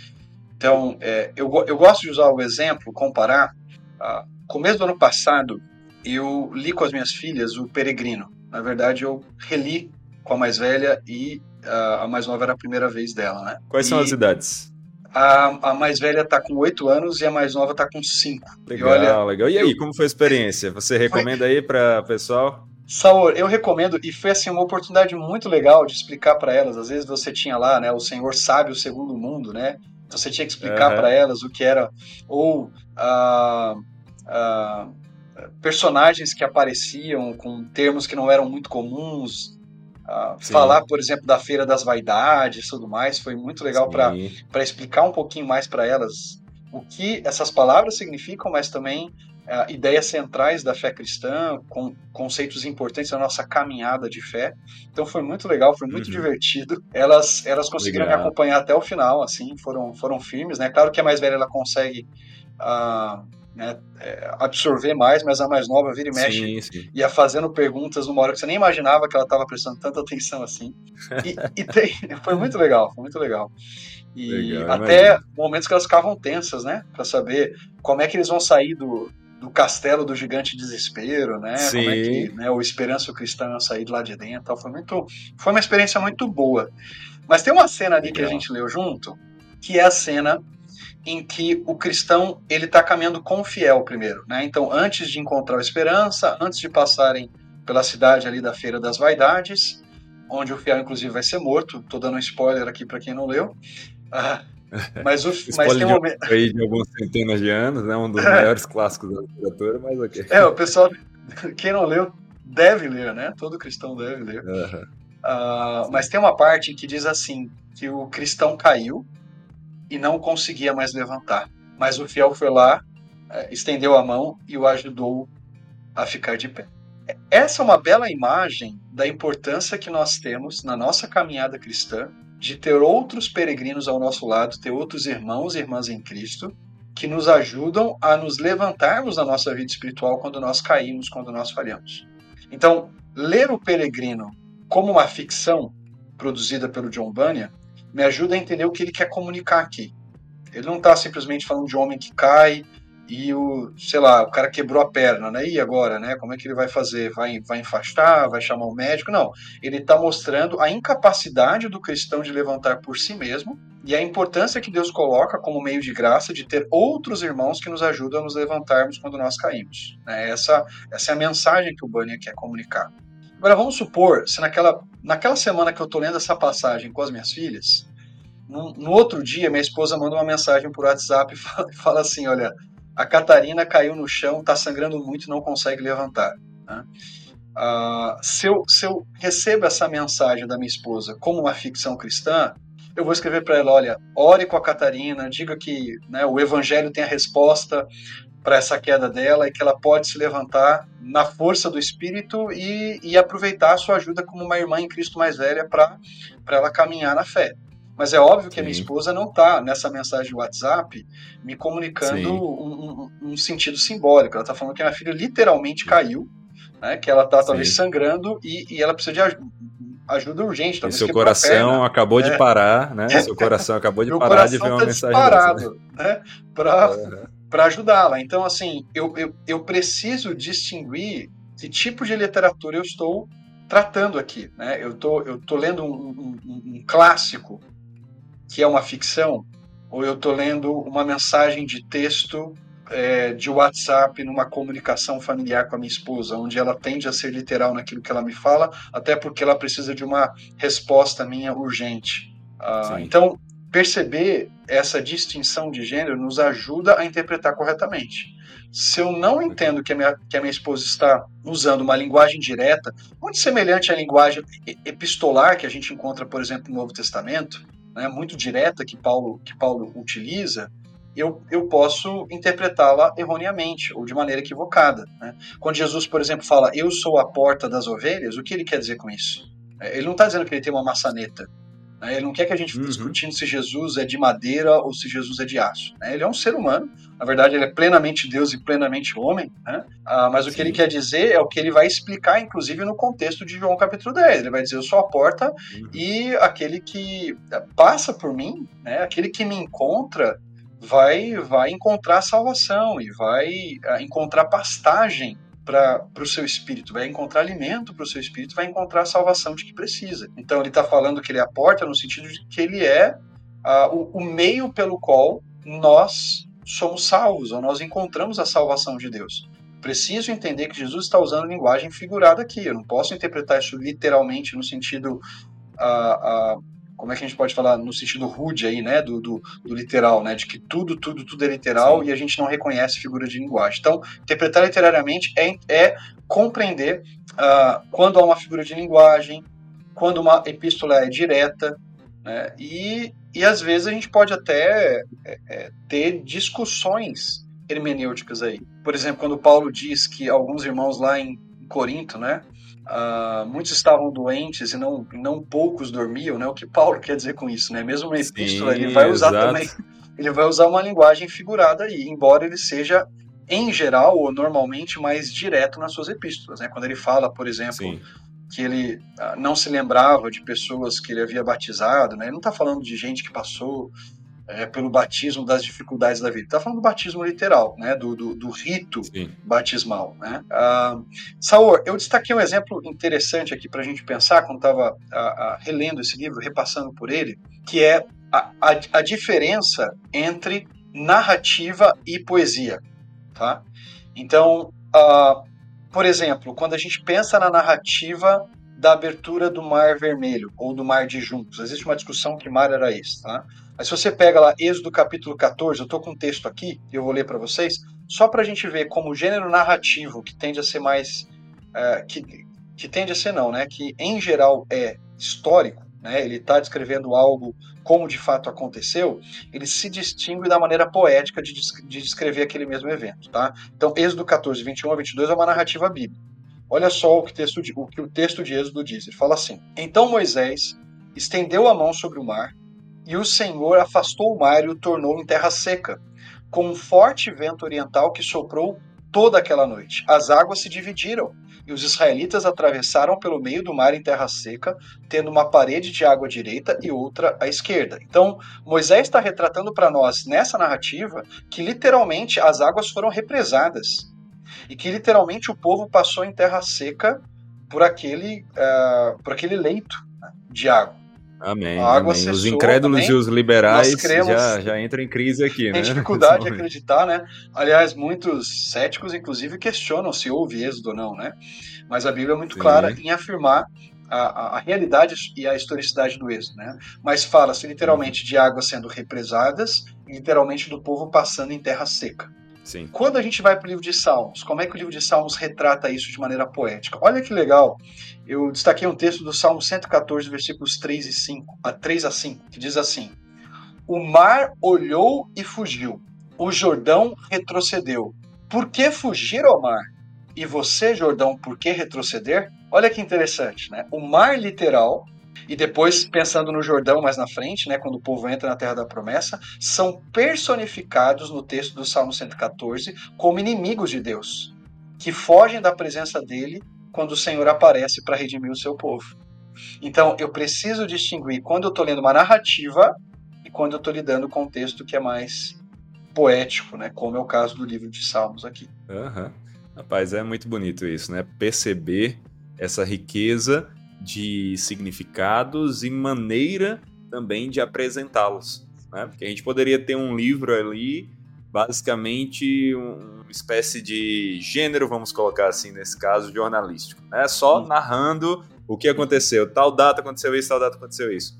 Então, é, eu, eu gosto de usar o exemplo, comparar. Ah, começo do ano passado, eu li com as minhas filhas o Peregrino. Na verdade, eu reli com a mais velha e a mais nova era a primeira vez dela, né? Quais e são as idades? A, a mais velha está com 8 anos e a mais nova está com 5. Legal, e olha, legal. E aí, eu... como foi a experiência? Você recomenda aí para o pessoal? Saor, eu recomendo, e foi assim uma oportunidade muito legal de explicar para elas. Às vezes você tinha lá, né, o Senhor sabe o segundo mundo, né? Então você tinha que explicar uhum. para elas o que era, ou uh, uh, personagens que apareciam com termos que não eram muito comuns. Uh, falar, por exemplo, da Feira das Vaidades e tudo mais, foi muito legal para explicar um pouquinho mais para elas o que essas palavras significam, mas também uh, ideias centrais da fé cristã, com conceitos importantes da nossa caminhada de fé. Então foi muito legal, foi muito uhum. divertido. Elas, elas conseguiram legal. me acompanhar até o final, assim, foram, foram firmes, né? Claro que a mais velha ela consegue uh, né, é, absorver mais, mas a mais nova vira e mexe sim, sim. ia fazendo perguntas numa hora que você nem imaginava que ela estava prestando tanta atenção assim. E, e tem, [laughs] foi muito legal, foi muito legal. E legal, até imagino. momentos que elas ficavam tensas, né? Para saber como é que eles vão sair do, do castelo do gigante desespero, né? Sim. Como é que né, o Esperança Cristã ia sair de lá de dentro. Foi, muito, foi uma experiência muito boa. Mas tem uma cena ali Legal. que a gente leu junto, que é a cena em que o cristão ele está caminhando com o fiel primeiro, né? Então, antes de encontrar a esperança, antes de passarem pela cidade ali da Feira das Vaidades, onde o fiel inclusive vai ser morto. Estou dando um spoiler aqui para quem não leu. Ah, mas, o, mas tem um momento. Aí de algumas centenas de anos, né? Um dos [laughs] maiores clássicos da literatura, mas ok. É, o pessoal, [laughs] quem não leu, deve ler, né? Todo cristão deve ler. Uhum. Uh, mas tem uma parte que diz assim: que o cristão caiu e não conseguia mais levantar. Mas o fiel foi lá, é, estendeu a mão e o ajudou a ficar de pé. Essa é uma bela imagem da importância que nós temos na nossa caminhada cristã de ter outros peregrinos ao nosso lado, ter outros irmãos e irmãs em Cristo, que nos ajudam a nos levantarmos na nossa vida espiritual quando nós caímos, quando nós falhamos. Então, ler o Peregrino como uma ficção produzida pelo John Bunyan me ajuda a entender o que ele quer comunicar aqui. Ele não está simplesmente falando de homem que cai e o, sei lá, o cara quebrou a perna, né? E agora, né? Como é que ele vai fazer? Vai, vai enfastar? Vai chamar o médico? Não. Ele está mostrando a incapacidade do cristão de levantar por si mesmo e a importância que Deus coloca como meio de graça de ter outros irmãos que nos ajudam a nos levantarmos quando nós caímos. Né? Essa, essa é a mensagem que o Bunyan quer comunicar. Agora, vamos supor, se naquela, naquela semana que eu estou lendo essa passagem com as minhas filhas, no, no, outro dia minha esposa manda uma mensagem por WhatsApp e [laughs] fala, fala assim, olha, a Catarina caiu no chão, está sangrando muito não consegue levantar. Né? Uh, se, eu, se eu recebo essa mensagem da minha esposa como uma ficção cristã, eu vou escrever para ela: olha, ore com a Catarina, diga que né, o Evangelho tem a resposta para essa queda dela e que ela pode se levantar na força do Espírito e, e aproveitar a sua ajuda como uma irmã em Cristo mais velha para ela caminhar na fé. Mas é óbvio que Sim. a minha esposa não está nessa mensagem de WhatsApp me comunicando um, um, um, sentido simbólico. Ela está falando que a minha filha literalmente caiu, né, que ela está talvez sangrando e, e, ela precisa de ajuda urgente. E seu coração acabou é. de parar, né? [laughs] Seu coração acabou de parar de ver uma tá mensagem disparado, dessa, né? Para uhum. ajudá-la. Então, assim, eu, eu, eu preciso distinguir que tipo de literatura eu estou tratando aqui, né? Eu tô, eu tô lendo um, um, um clássico que é uma ficção, ou eu estou lendo uma mensagem de texto é, de WhatsApp numa comunicação familiar com a minha esposa, onde ela tende a ser literal naquilo que ela me fala, até porque ela precisa de uma resposta minha urgente. Ah, então, perceber essa distinção de gênero nos ajuda a interpretar corretamente. Se eu não entendo que a minha, que a minha esposa está usando uma linguagem direta, muito semelhante à linguagem epistolar que a gente encontra, por exemplo, no Novo Testamento, né, muito direta que Paulo, que Paulo utiliza, eu, eu posso interpretá-la erroneamente ou de maneira equivocada. Né? Quando Jesus, por exemplo, fala eu sou a porta das ovelhas, o que ele quer dizer com isso? É, ele não está dizendo que ele tem uma maçaneta. Né? Ele não quer que a gente fique uhum. discutindo se Jesus é de madeira ou se Jesus é de aço. Né? Ele é um ser humano, na verdade, ele é plenamente Deus e plenamente homem, né? ah, mas o Sim. que ele quer dizer é o que ele vai explicar, inclusive, no contexto de João capítulo 10. Ele vai dizer: Eu sou a porta uhum. e aquele que passa por mim, né? aquele que me encontra, vai, vai encontrar salvação e vai ah, encontrar pastagem para o seu espírito, vai encontrar alimento para o seu espírito, vai encontrar a salvação de que precisa. Então ele está falando que ele é a porta no sentido de que ele é o, o, meio pelo qual nós somos salvos, ou nós encontramos a salvação de Deus. Preciso entender que Jesus está usando linguagem figurada aqui. Eu não posso interpretar isso literalmente no sentido uh, uh, como é que a gente pode falar no sentido rude aí, né, do, do, do literal, né, de que tudo, tudo, tudo é literal Sim. e a gente não reconhece figura de linguagem. Então, interpretar literariamente é, é compreender uh, quando há uma figura de linguagem, quando uma epístola é direta, né, e, e às vezes a gente pode até é, é, ter discussões hermenêuticas aí. Por exemplo, quando Paulo diz que alguns irmãos lá em Corinto, né, Uh, muitos estavam doentes e não, não poucos dormiam, né? O que Paulo [laughs] quer dizer com isso, né? Mesmo na epístola, Sim, ele vai usar exato. também, ele vai usar uma linguagem figurada aí, embora ele seja em geral ou normalmente mais direto nas suas epístolas, né? Quando ele fala, por exemplo, Sim. que ele uh, não se lembrava de pessoas que ele havia batizado, né? Ele não está falando de gente que passou é, pelo batismo das dificuldades da vida. Está falando do batismo literal, né? do, do, do rito Sim. batismal. Né? Ah, Saor, eu destaquei um exemplo interessante aqui para a gente pensar quando estava relendo esse livro, repassando por ele, que é a, a, a diferença entre narrativa e poesia. Tá? Então, ah, por exemplo, quando a gente pensa na narrativa da abertura do Mar Vermelho ou do Mar de Juncos, existe uma discussão que mar era esse, tá? Mas se você pega lá Êxodo capítulo 14, eu estou com um texto aqui, eu vou ler para vocês, só para a gente ver como o gênero narrativo, que tende a ser mais. Uh, que, que tende a ser não, né? Que em geral é histórico, né? Ele está descrevendo algo como de fato aconteceu, ele se distingue da maneira poética de, de descrever aquele mesmo evento, tá? Então, Êxodo 14, 21 a 22 é uma narrativa bíblica. Olha só o que, texto, o que o texto de Êxodo diz. Ele fala assim: Então Moisés estendeu a mão sobre o mar, e o Senhor afastou o mar e o tornou em terra seca, com um forte vento oriental que soprou toda aquela noite. As águas se dividiram e os israelitas atravessaram pelo meio do mar em terra seca, tendo uma parede de água à direita e outra à esquerda. Então, Moisés está retratando para nós nessa narrativa que literalmente as águas foram represadas e que literalmente o povo passou em terra seca por aquele, uh, por aquele leito né, de água. Amém. amém. os incrédulos amém. e os liberais já, já entram em crise aqui, Tem né? Tem dificuldade de acreditar, né? Aliás, muitos céticos, inclusive, questionam se houve êxodo ou não, né? Mas a Bíblia é muito Sim. clara em afirmar a, a, a, realidade e a historicidade do êxodo, né? Mas fala-se literalmente de águas sendo represadas literalmente do povo passando em terra seca. Sim. Quando a gente vai para o livro de Salmos, como é que o livro de Salmos retrata isso de maneira poética? Olha que legal. Eu destaquei um texto do Salmo 114, versículos 3 e 5, a 3 a 5, que diz assim: O mar olhou e fugiu, o Jordão retrocedeu. Por que fugir ao mar? E você, Jordão, por que retroceder? Olha que interessante, né? O mar literal e depois, pensando no Jordão mais na frente, né, quando o povo entra na Terra da Promessa, são personificados no texto do Salmo 114 como inimigos de Deus, que fogem da presença dele quando o Senhor aparece para redimir o seu povo. Então, eu preciso distinguir quando eu estou lendo uma narrativa e quando eu estou lidando com um texto que é mais poético, né, como é o caso do livro de Salmos aqui. Uhum. Rapaz, é muito bonito isso, né? Perceber essa riqueza de significados e maneira também de apresentá-los. Né? Porque a gente poderia ter um livro ali, basicamente uma espécie de gênero, vamos colocar assim, nesse caso, jornalístico. Né? Só narrando o que aconteceu. Tal data aconteceu isso, tal data aconteceu isso.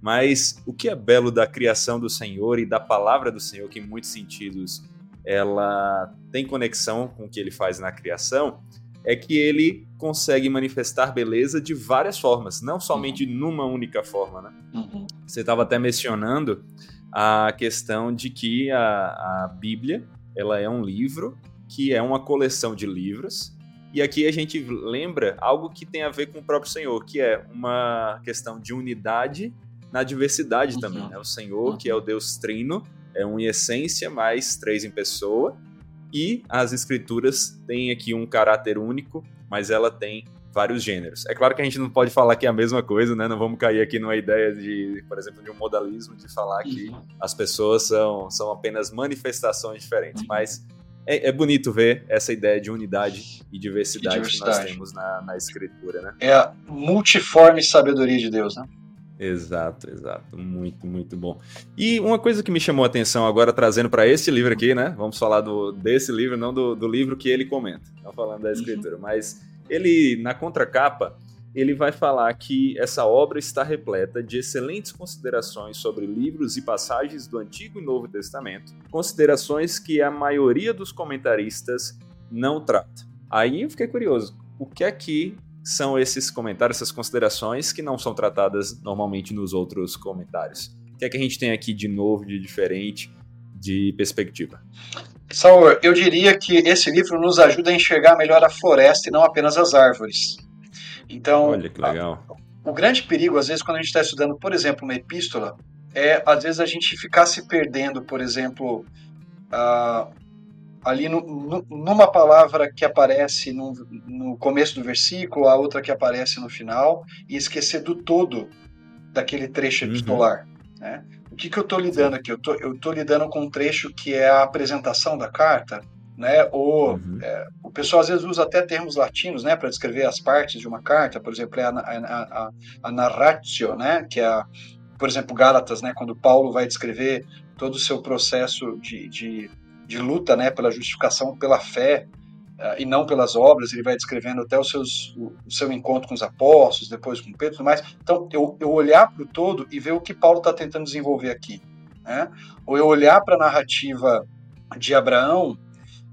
Mas o que é belo da criação do Senhor e da palavra do Senhor, que em muitos sentidos ela tem conexão com o que ele faz na criação, é que ele consegue manifestar beleza de várias formas, não somente uhum. numa única forma. Né? Uhum. Você estava até mencionando a questão de que a, a Bíblia ela é um livro que é uma coleção de livros e aqui a gente lembra algo que tem a ver com o próprio Senhor, que é uma questão de unidade na diversidade uhum. também. Né? O Senhor, uhum. que é o Deus Trino, é um em essência, mais três em pessoa, e as escrituras têm aqui um caráter único, mas ela tem vários gêneros. É claro que a gente não pode falar que é a mesma coisa, né? Não vamos cair aqui numa ideia de, por exemplo, de um modalismo de falar que as pessoas são, são apenas manifestações diferentes, mas é, é, bonito ver essa ideia de unidade e diversidade, e diversidade. que nós temos na, na escritura, né? É a multiforme sabedoria de Deus, né? Exato, exato. Muito, muito bom. E uma coisa que me chamou a atenção agora, trazendo para esse livro aqui, né? Vamos falar do, desse livro, não do, do livro que ele comenta. Não falando da uhum. escritura, uhum. mas ele, na contracapa, ele vai falar que essa obra está repleta de excelentes considerações sobre livros e passagens do Antigo e Novo Testamento, considerações que a maioria dos comentaristas não trata. Aí eu fiquei curioso, o que é que são esses comentários, essas considerações que não são tratadas normalmente nos outros comentários. O que é que a gente tem aqui de novo, de diferente, de perspectiva? Saul, eu diria que esse livro nos ajuda a enxergar melhor a floresta e não apenas as árvores. Então, Olha que legal. A, o grande perigo, às vezes, quando a gente está estudando, por exemplo, uma epístola, é às vezes a gente ficar se perdendo, por exemplo, uh, ali no, no, numa palavra que aparece no, no, começo do versículo, a outra que aparece no final, e esquecer do todo daquele trecho uhum. epistolar. Uhum. Né? O que, que eu estou lidando aqui? Eu estou lidando com um trecho que é a apresentação da carta, né? Ou uhum. é, o pessoal às vezes usa até termos latinos, né, para descrever as partes de uma carta. Por exemplo, é a, a, a, a narratio, né, que é, a, por exemplo, Gálatas, né, quando Paulo vai descrever todo o seu processo de, de de luta né, pela justificação pela fé uh, e não pelas obras. Ele vai descrevendo até os seus, o, o seu encontro com os apóstolos, depois com Pedro e tudo mais. Então, eu, eu olhar para o todo e ver o que Paulo está tentando desenvolver aqui. Né? Ou eu olhar para a narrativa de Abraão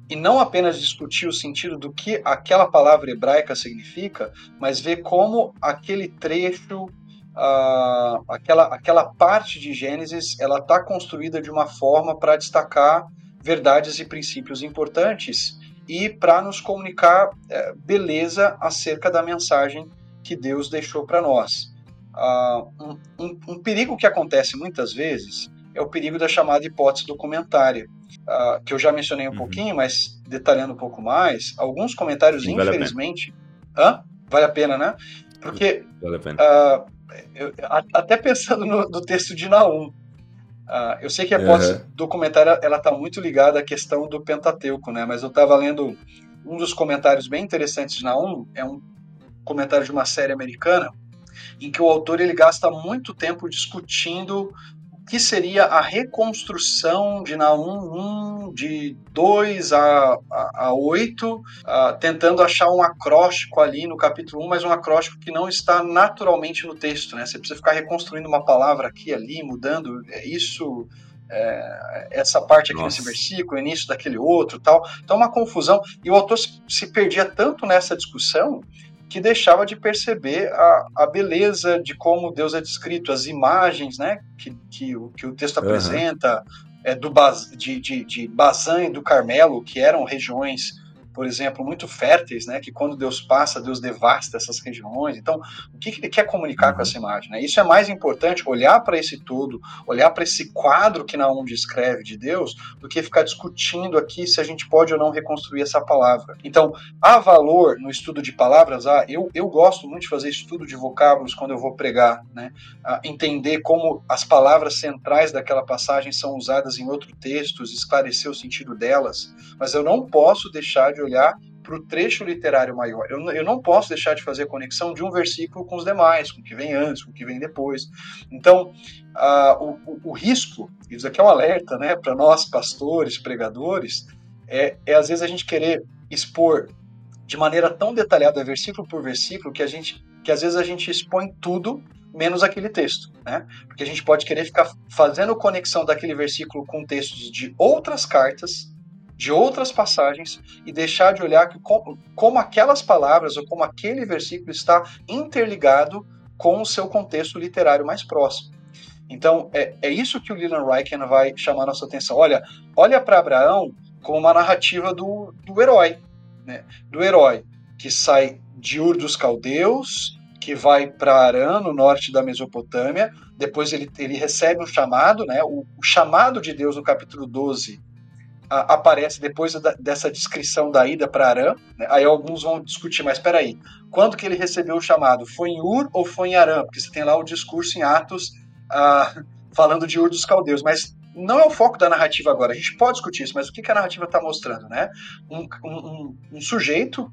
e não apenas discutir o sentido do que aquela palavra hebraica significa, mas ver como aquele trecho, uh, aquela, aquela parte de Gênesis, ela está construída de uma forma para destacar verdades e princípios importantes e para nos comunicar é, beleza acerca da mensagem que Deus deixou para nós. uh, um, um, um, perigo que acontece muitas vezes é o perigo da chamada hipótese documentária, uh, que eu já mencionei um uhum. pouquinho, mas detalhando um pouco mais, alguns comentários, Sim, infelizmente. Vale Hã? Vale a pena, né? Porque. Vale a pena. Uh, eu, até pensando no, no, texto de Naum, uh, eu sei que a hipótese uhum. documentária ela está muito ligada à questão do Pentateuco, né? Mas eu estava lendo um dos comentários bem interessantes de Naum, é um comentário de uma série americana, em que o autor ele gasta muito tempo discutindo que seria a reconstrução de Naum 1, de 2 a, a, a 8, uh, tentando achar um acróstico ali no capítulo 1, mas um acróstico que não está naturalmente no texto, né? Você precisa ficar reconstruindo uma palavra aqui ali, mudando é isso, é, essa parte aqui Nossa. nesse versículo, início daquele outro, tal. Então, uma confusão. E o autor se perdia tanto nessa discussão que deixava de perceber a, a beleza de como Deus é descrito, as imagens né, que, que, que o texto apresenta, é, do, de, de, de Bazan e do Carmelo, que eram regiões por exemplo, muito férteis, né? Que quando Deus passa, Deus devasta essas regiões. Então, o que, que ele quer comunicar uhum. com essa imagem? Né? Isso é mais importante, olhar para esse todo, olhar para esse quadro que Naum descreve de Deus, do que ficar discutindo aqui se a gente pode ou não reconstruir essa palavra. Então, há valor no estudo de palavras. Ah, eu, eu gosto muito de fazer estudo de vocábulos quando eu vou pregar, né? Ah, entender como as palavras centrais daquela passagem são usadas em outros textos, esclarecer o sentido delas. Mas eu não posso deixar de olhar para o trecho literário maior. Eu, eu não posso deixar de fazer conexão de um versículo com os demais, com o que vem antes, com o que vem depois. Então, o, o, o, risco, isso aqui é um alerta né, para nós, pastores, pregadores, é, é às vezes a gente querer expor de maneira tão detalhada, versículo por versículo, que a gente que às vezes a gente expõe tudo menos aquele texto, né? Porque a gente pode querer ficar fazendo conexão daquele versículo com textos de outras cartas de outras passagens e deixar de olhar que, como, aquelas palavras ou como aquele versículo está interligado com o seu contexto literário mais próximo. Então, é, é isso que o Leland Ryken vai chamar nossa atenção. Olha, olha para Abraão como uma narrativa do, do herói, né? do herói que sai de Ur dos Caldeus, que vai para Arã, no norte da Mesopotâmia, depois ele, ele recebe um chamado, né? o, o chamado de Deus no capítulo 12 a, aparece depois da, dessa descrição da ida para Arã. Né? Aí alguns vão discutir, mas espera aí, quando que ele recebeu o chamado? Foi em Ur ou foi em Arã? Porque você tem lá o discurso em Atos ah, [laughs] falando de Ur dos caldeus, mas não é o foco da narrativa agora. A gente pode discutir isso, mas o que, que a narrativa está mostrando, né? Um, um, um, sujeito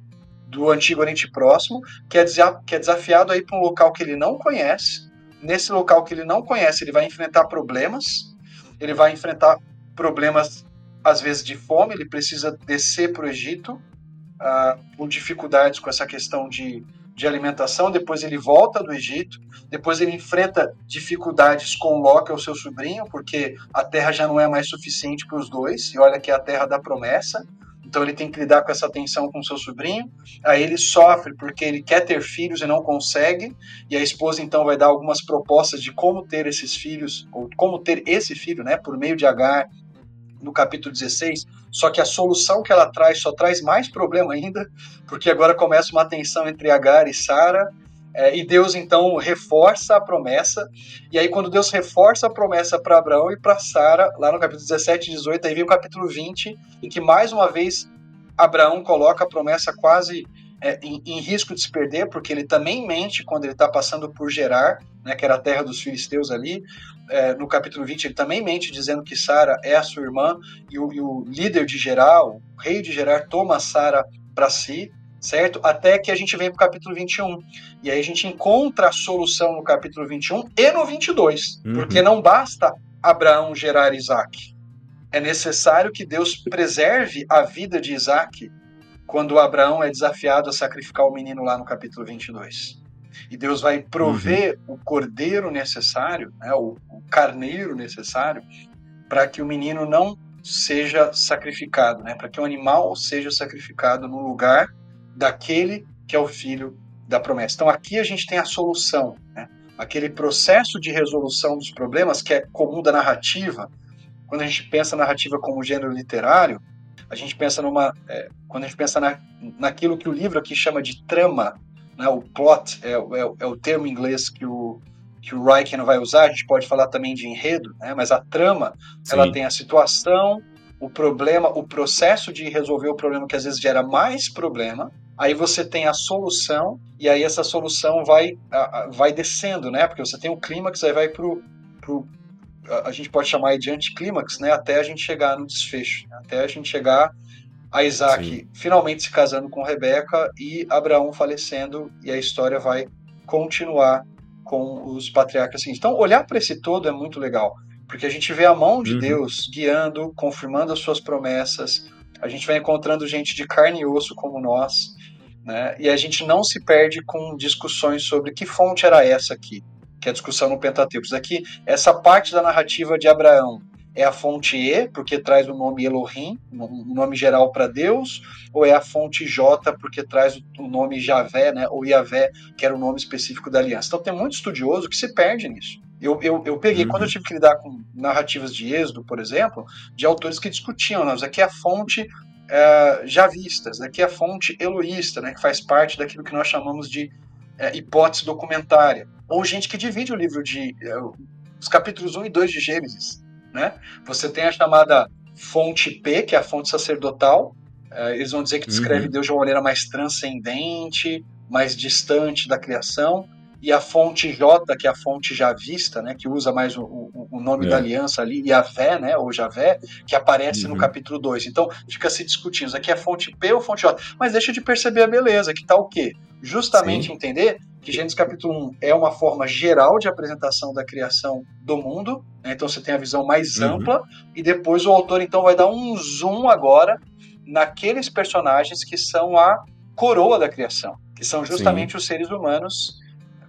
do Antigo Oriente Próximo que é, que é desafiado aí para um local que ele não conhece. Nesse local que ele não conhece, ele vai enfrentar problemas. Ele vai enfrentar problemas às vezes de fome, ele precisa descer para o Egito uh, por dificuldades com essa questão de, de alimentação, depois ele volta do Egito, depois ele enfrenta dificuldades com Ló, que é o seu sobrinho, porque a terra já não é mais suficiente para os dois, e olha que é a terra da promessa, então ele tem que lidar com essa tensão com seu sobrinho. Aí ele sofre porque ele quer ter filhos e não consegue. E a esposa então vai dar algumas propostas de como ter esses filhos ou como ter esse filho, né, por meio de Agar no capítulo 16, só que a solução que ela traz só traz mais problema ainda, porque agora começa uma tensão entre Agar e Sara, é, e Deus então reforça a promessa, e aí quando Deus reforça a promessa para Abraão e para Sara, lá no capítulo 17 e 18, aí vem o capítulo 20, em que mais uma vez Abraão coloca a promessa quase é, em, em, risco de se perder, porque ele também mente quando ele está passando por Gerar, né, que era a terra dos filisteus ali. É, no capítulo 20, ele também mente dizendo que Sara é a sua irmã, e o, e o, líder de Gerar, o rei de Gerar, toma Sara para si, certo? Até que a gente vem para o capítulo 21. E aí a gente encontra a solução no capítulo 21 e no 22, uhum. porque não basta Abraão gerar Isaac. É necessário que Deus preserve a vida de Isaac quando Abraão é desafiado a sacrificar o menino lá no capítulo 22. E Deus vai prover uhum. o cordeiro necessário, né, o, o carneiro necessário, para que o menino não seja sacrificado, né, para que o animal seja sacrificado no lugar daquele que é o filho da promessa. Então aqui a gente tem a solução, né, aquele processo de resolução dos problemas que é comum da narrativa. Quando a gente pensa narrativa como gênero literário, a gente pensa numa. É, quando a gente pensa na, naquilo que o livro aqui chama de trama, né? O plot é, é, é o termo em inglês que o, que o Reichen vai usar, a gente pode falar também de enredo, né? mas a trama, Sim. ela tem a situação, o problema, o processo de resolver o problema que às vezes gera mais problema, aí você tem a solução, e aí essa solução vai, vai descendo, né? Porque você tem o clímax, aí vai pro, pro a gente pode chamar de anticlímax, né? Até a gente chegar no desfecho, né? até a gente chegar a Isaac Sim. finalmente se casando com Rebeca e Abraão falecendo e a história vai continuar com os patriarcas assim. Então, olhar para esse todo é muito legal, porque a gente vê a mão de uhum. Deus guiando, confirmando as suas promessas. A gente vai encontrando gente de carne e osso como nós, né? E a gente não se perde com discussões sobre que fonte era essa aqui, que é a discussão no Pentateuco. Aqui, essa parte da narrativa de Abraão é a fonte E, porque traz o nome Elohim, um nome geral para Deus, ou é a fonte J, porque traz o nome Javé, né, ou Yavé, que era o nome específico da aliança. Então tem muito estudioso que se perde nisso. Eu, eu, eu peguei, uhum. quando eu tive que lidar com narrativas de Êxodo, por exemplo, de autores que discutiam, não, aqui é a fonte é, javistas, aqui é a fonte eloísta, né, que faz parte daquilo que nós chamamos de é, hipótese documentária. Ou gente que divide o livro de. É, os capítulos 1 e 2 de Gênesis né? Você tem a chamada fonte P, que é a fonte sacerdotal. Uh, eles vão dizer que descreve uhum. Deus de uma maneira mais transcendente, mais distante da criação. E a fonte J, que é a fonte javista, né, que usa mais o, o, o nome é. da aliança ali, e a Vé, né, ou Javé, que aparece uhum. no capítulo 2. Então, fica se discutindo, isso aqui é fonte P ou fonte J. Mas deixa de perceber a beleza, que tá o quê? Justamente Sim. entender que Gênesis capítulo 1 é uma forma geral de apresentação da criação do mundo, né? então você tem a visão mais uhum. ampla, e depois o autor então vai dar um zoom agora naqueles personagens que são a coroa da criação, que são justamente Sim. os seres humanos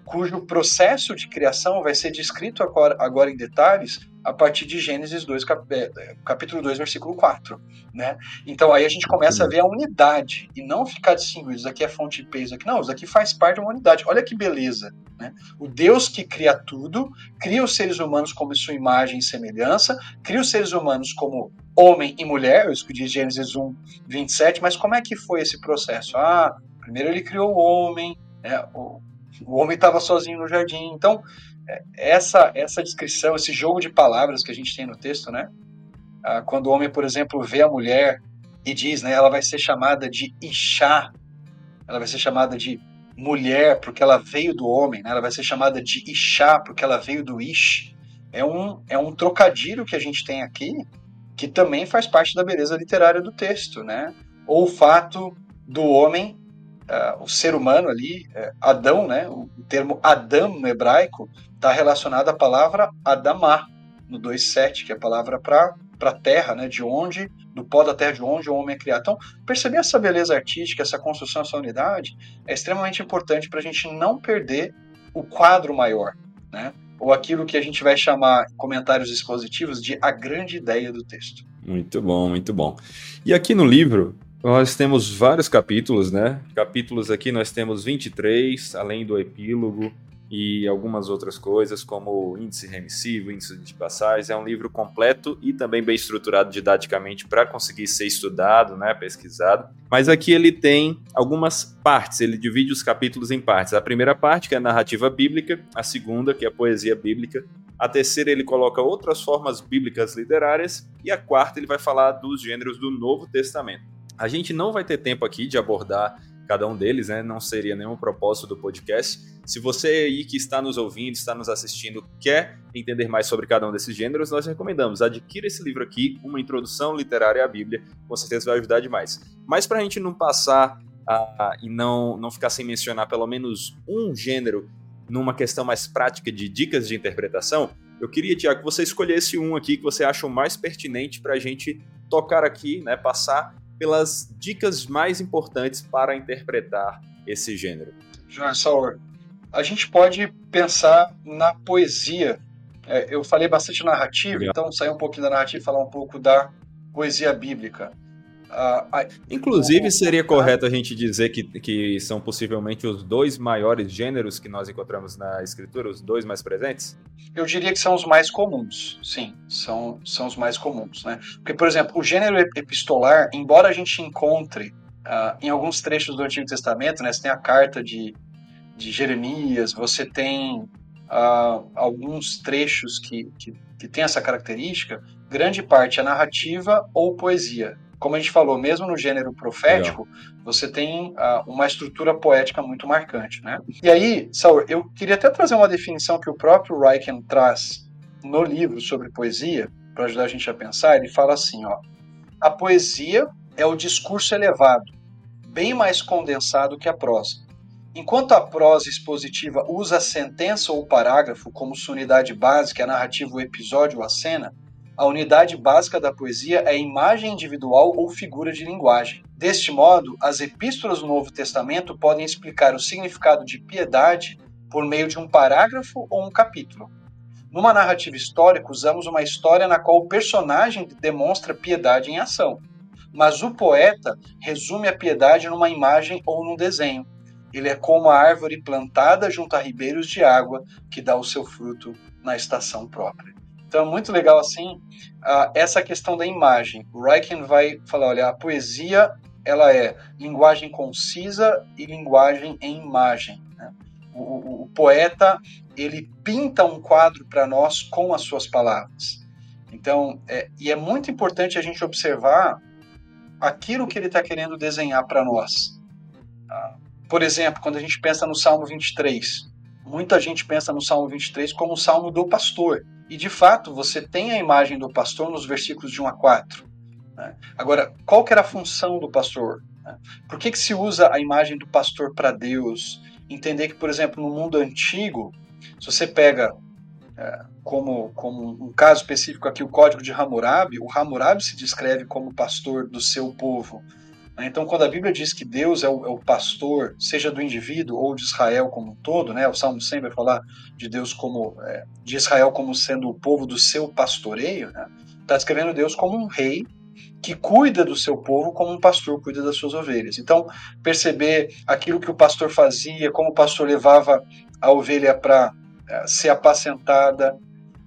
cujo processo de criação vai ser descrito agora, agora em detalhes a partir de Gênesis 2, é, é, capítulo 2, versículo 4. Né? Então aí a gente começa a ver a unidade e não ficar distinguido, isso aqui é fonte de peso, aqui não, isso aqui faz parte de uma unidade. Olha que beleza. Né? O Deus que cria tudo, cria os seres humanos como sua imagem e semelhança, cria os seres humanos como homem e mulher, isso que diz Gênesis 1, 27, mas como é que foi esse processo? Ah, primeiro ele criou o homem, né? O homem estava sozinho no jardim. Então, é, essa, essa descrição, esse jogo de palavras que a gente tem no texto, né? Ah, quando o homem, por exemplo, vê a mulher e diz, né, ela vai ser chamada de Ixá, ela vai ser chamada de mulher porque ela veio do homem, né? ela vai ser chamada de Ixá porque ela veio do Ish. É um, é um trocadilho que a gente tem aqui que também faz parte da beleza literária do texto, né? Ou o fato do homem uh, o ser humano ali, uh, Adão, né? O termo Adam no hebraico está relacionado à palavra Adamá, no 2.7, que é a palavra para para terra, né, de onde, do pó da terra de onde o homem é criado. Então, perceber essa beleza artística, essa construção, essa unidade, é extremamente importante para a gente não perder o quadro maior, né? ou aquilo que a gente vai chamar comentários expositivos de a grande ideia do texto. Muito bom, muito bom. E aqui no livro, nós temos vários capítulos, né? Capítulos aqui nós temos 23, além do epílogo e algumas outras coisas, como índice remissivo, índice de passagens. É um livro completo e também bem estruturado didaticamente para conseguir ser estudado, né, pesquisado. Mas aqui ele tem algumas partes, ele divide os capítulos em partes. A primeira parte, que é a narrativa bíblica, a segunda, que é a poesia bíblica, a terceira ele coloca outras formas bíblicas literárias e a quarta ele vai falar dos gêneros do Novo Testamento. A gente não vai ter tempo aqui de abordar cada um deles, né? Não seria nenhum propósito do podcast. Se você aí que está nos ouvindo, está nos assistindo, quer entender mais sobre cada um desses gêneros, nós recomendamos. Adquira esse livro aqui, Uma Introdução Literária à Bíblia, com certeza vai ajudar demais. Mas para a gente não passar uh, e não, não ficar sem mencionar pelo menos um gênero numa questão mais prática de dicas de interpretação, eu queria, Tiago, que você escolhesse um aqui que você acha o mais pertinente para a gente tocar aqui, né? Passar pelas dicas mais importantes para interpretar esse gênero. João Sauer, a gente pode pensar na poesia. É, eu falei bastante narrativa, Legal. então sair um pouquinho da narrativa e falar um pouco da poesia bíblica. Uh, Inclusive, seria correto a gente dizer que, que são possivelmente os dois maiores gêneros que nós encontramos na escritura, os dois mais presentes? Eu diria que são os mais comuns, sim, são, são os mais comuns. Né? Porque, por exemplo, o gênero epistolar, embora a gente encontre uh, em alguns trechos do Antigo Testamento, né, você tem a carta de, de Jeremias, você tem alguns trechos que, que, que tem essa característica, grande parte é narrativa ou poesia. Como a gente falou, mesmo no gênero profético, Legal. você tem uh, uma estrutura poética muito marcante, né? E aí, Saul, eu queria até trazer uma definição que o próprio Reichen traz no livro sobre poesia, para ajudar a gente a pensar. Ele fala assim, ó, a poesia é o discurso elevado, bem mais condensado que a prosa. Enquanto a prosa expositiva usa a sentença ou parágrafo como sua unidade básica, a narrativa, o episódio ou a cena, a unidade básica da poesia é imagem individual ou figura de linguagem. Deste modo, as epístolas do Novo Testamento podem explicar o significado de piedade por meio de um parágrafo ou um capítulo. Numa narrativa histórica, usamos uma história na qual o personagem demonstra piedade em ação, mas o poeta resume a piedade numa imagem ou num desenho. Ele é como a árvore plantada junto a ribeiros de água que dá o seu fruto na estação própria. Então, é muito legal assim essa questão da imagem. O Reichen vai falar, olha, a poesia ela é linguagem concisa e linguagem em imagem. Né? O, o, o, poeta ele pinta um quadro para nós com as suas palavras. Então, é, e é muito importante a gente observar aquilo que ele está querendo desenhar para nós. Tá? Por exemplo, quando a gente pensa no Salmo 23, muita gente pensa no Salmo 23 como o Salmo do pastor. E de fato, você tem a imagem do pastor nos versículos de 1 a 4. Né? Agora, qual que era a função do pastor? Né? Por que, que se usa a imagem do pastor para Deus? Entender que, por exemplo, no mundo antigo, se você pega é, como, como um caso específico aqui o Código de Hammurabi, o Hammurabi se descreve como pastor do seu povo. Né? Então, quando a Bíblia diz que Deus é o, é o, pastor, seja do indivíduo ou de Israel como um todo, né? o Salmo 100 vai falar de Deus como, é, de Israel como sendo o povo do seu pastoreio, está né? Tá descrevendo Deus como um rei que cuida do seu povo como um pastor cuida das suas ovelhas. Então, perceber aquilo que o pastor fazia, como o pastor levava a ovelha para é, ser apacentada.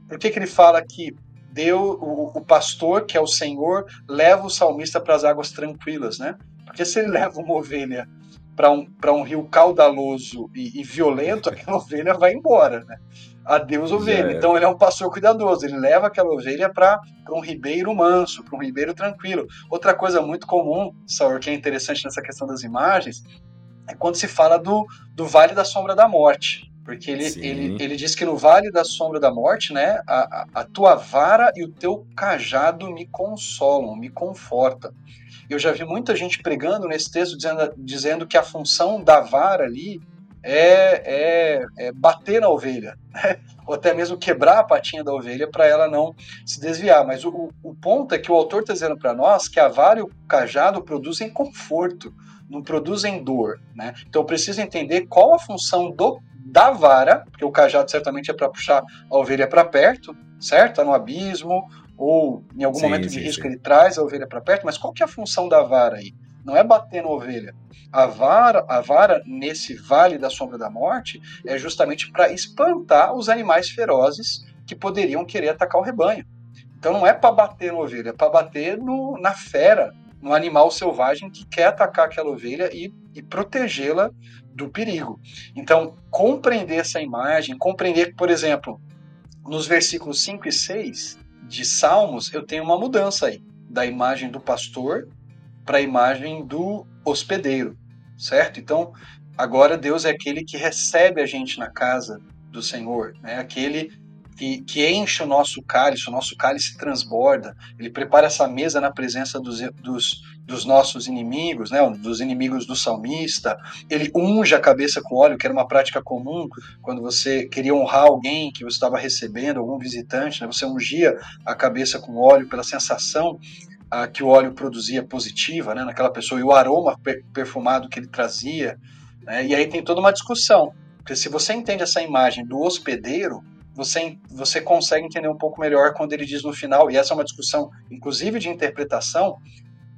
Por que, que ele fala que Deus, o, o, pastor, que é o Senhor, leva o salmista para as águas tranquilas, né? Porque se ele [laughs] leva uma ovelha para um, um rio caudaloso e, e, violento, [laughs] aquela ovelha vai embora, né? Adeus ovelha. É. Então ele é um pastor cuidadoso, ele leva aquela ovelha para um ribeiro manso, para um ribeiro tranquilo. Outra coisa muito comum, Saur, que é interessante nessa questão das imagens, é quando se fala do, do Vale da Sombra da Morte. Porque ele, ele, ele diz que no vale da sombra da morte, né, a, a, tua vara e o teu cajado me consolam, me confortam. Eu já vi muita gente pregando nesse texto dizendo, dizendo que a função da vara ali é, é, é bater na ovelha, né? [laughs] ou até mesmo quebrar a patinha da ovelha para ela não se desviar. Mas o, o ponto é que o autor está dizendo para nós que a vara e o cajado produzem conforto, não produzem dor. Né? Então eu preciso entender qual a função do da vara, porque o cajado certamente é para puxar a ovelha para perto, certo? Tá no abismo, ou em algum sim, momento de sim, risco sim. ele traz a ovelha para perto, mas qual que é a função da vara aí? Não é bater na ovelha. A vara, a vara nesse vale da sombra da morte é justamente para espantar os animais ferozes que poderiam querer atacar o rebanho. Então não é para bater na ovelha, é para bater no, na fera, no animal selvagem que quer atacar aquela ovelha e, e protegê-la do perigo. Então, compreender essa imagem, compreender que, por exemplo, nos versículos 5 e 6 de Salmos, eu tenho uma mudança aí, da imagem do pastor para a imagem do hospedeiro, certo? Então, agora Deus é aquele que recebe a gente na casa do Senhor, né? Aquele que, que enche o nosso cálice, o nosso cálice transborda, ele prepara essa mesa na presença dos, dos, dos nossos inimigos, né, dos inimigos do salmista, ele unge a cabeça com óleo, que era uma prática comum quando você queria honrar alguém que você estava recebendo, algum visitante, né, você ungia a cabeça com óleo pela sensação ah, que o óleo produzia positiva né, naquela pessoa e o aroma perfumado que ele trazia. Né, e aí tem toda uma discussão, porque se você entende essa imagem do hospedeiro, você, você consegue entender um pouco melhor quando ele diz no final, e essa é uma discussão, inclusive de interpretação,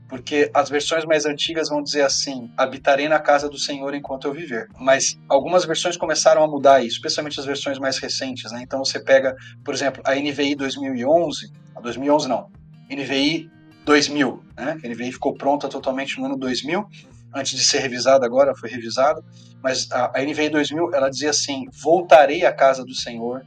porque as versões mais antigas vão dizer assim: habitarei na casa do Senhor enquanto eu viver. Mas algumas versões começaram a mudar isso, especialmente as versões mais recentes. Né? Então você pega, por exemplo, a NVI 2011, a 2011 não, NVI 2000, né? A NVI ficou pronta totalmente no ano 2000. antes de ser revisada agora, foi revisada, mas a, NVI 2000, ela dizia assim, voltarei à casa do Senhor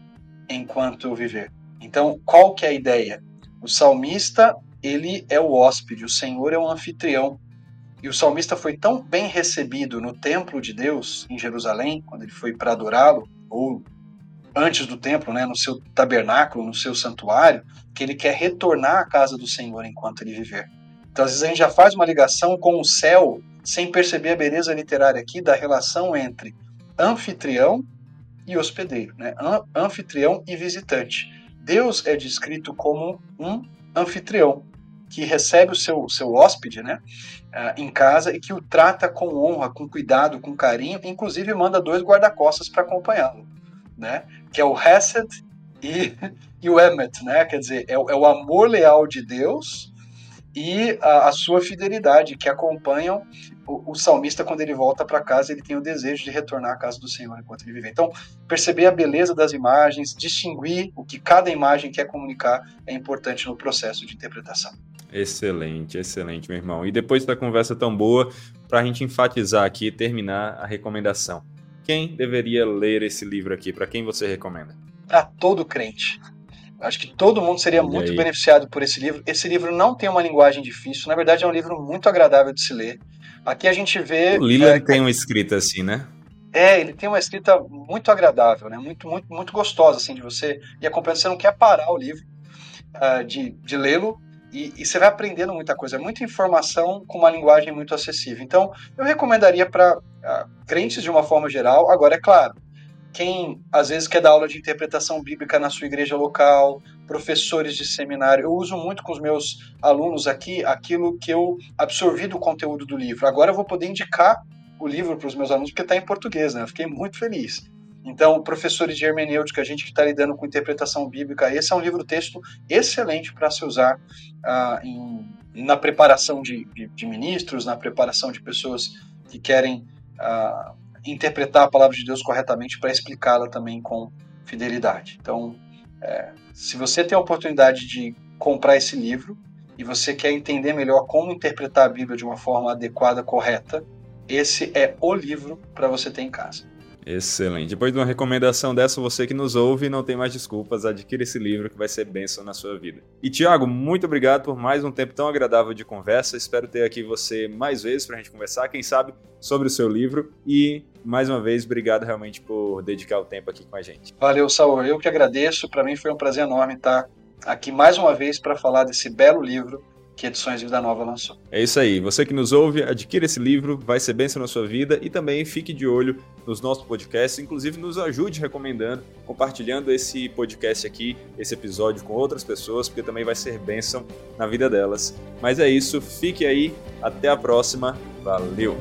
enquanto eu viver. Então, qual que é a ideia? O salmista, ele é o hóspede, o Senhor é o anfitrião. E o salmista foi tão bem recebido no templo de Deus, em Jerusalém, quando ele foi para adorá-lo, ou antes do templo, né, no seu tabernáculo, no seu santuário, que ele quer retornar à casa do Senhor enquanto ele viver. Então, às vezes, a gente já faz uma ligação com o céu sem perceber a beleza literária aqui da relação entre anfitrião e hospedeiro, né? anfitrião e visitante. Deus é descrito como um anfitrião que recebe o seu, seu hóspede né, uh, em casa e que o trata com honra, com cuidado, com carinho, inclusive manda dois guarda-costas para acompanhá-lo, né, que é o Hesed e, [laughs] e o Emet, né, quer dizer, é, é o amor leal de Deus e a, a sua fidelidade, que acompanham o, o salmista quando ele volta para casa, ele tem o desejo de retornar à casa do Senhor enquanto ele vive. Então, perceber a beleza das imagens, distinguir o que cada imagem quer comunicar é importante no processo de interpretação. Excelente, excelente, meu irmão. E depois da conversa tão boa, para a gente enfatizar aqui e terminar a recomendação. Quem deveria ler esse livro aqui? Para quem você recomenda? Para todo crente. Acho que todo mundo seria muito beneficiado por esse livro. Esse livro não tem uma linguagem difícil, na verdade é um livro muito agradável de se ler. Aqui a gente vê. O Lila é, tem uma escrita assim, né? É, ele tem uma escrita muito agradável, né? Muito, muito, muito gostosa, assim, de você ir acompanhando. Você não quer parar o livro uh, de, de lê-lo e, e, você vai aprendendo muita coisa. É muita informação com uma linguagem muito acessível. Então, eu recomendaria para uh, ah, crentes de uma forma geral. Agora, é claro, quem às vezes quer dar aula de interpretação bíblica na sua igreja local, professores de seminário. Eu uso muito com os meus alunos aqui aquilo que eu absorvi do conteúdo do livro. Agora eu vou poder indicar o livro para os meus alunos porque está em português, né? Eu fiquei muito feliz. Então, professores de hermenêutica, a gente que está lidando com interpretação bíblica, esse é um livro-texto excelente para se usar uh, em, na preparação de, de, de, ministros, na preparação de pessoas que querem uh, interpretar a palavra de Deus corretamente para explicá-la também com fidelidade. Então, é, se você tem a oportunidade de comprar esse livro e você quer entender melhor como interpretar a Bíblia de uma forma adequada, correta, esse é o livro para você ter em casa. Excelente. Depois de uma recomendação dessa, você que nos ouve não tem mais desculpas, adquira esse livro que vai ser bênção na sua vida. E Tiago, muito obrigado por mais um tempo tão agradável de conversa. Espero ter aqui você mais vezes para a gente conversar, quem sabe, sobre o seu livro. E mais uma vez, obrigado realmente por dedicar o tempo aqui com a gente. Valeu, Saul. Eu que agradeço. Para mim foi um prazer enorme estar aqui mais uma vez para falar desse belo livro que Edições Vida Nova lançou. É isso aí. Você que nos ouve, adquira esse livro, vai ser bênção na sua vida e também fique de olho nos nossos podcasts, inclusive nos ajude recomendando, compartilhando esse podcast aqui, esse episódio com outras pessoas, porque também vai ser bênção na vida delas. Mas é isso, fique aí, até a próxima, valeu!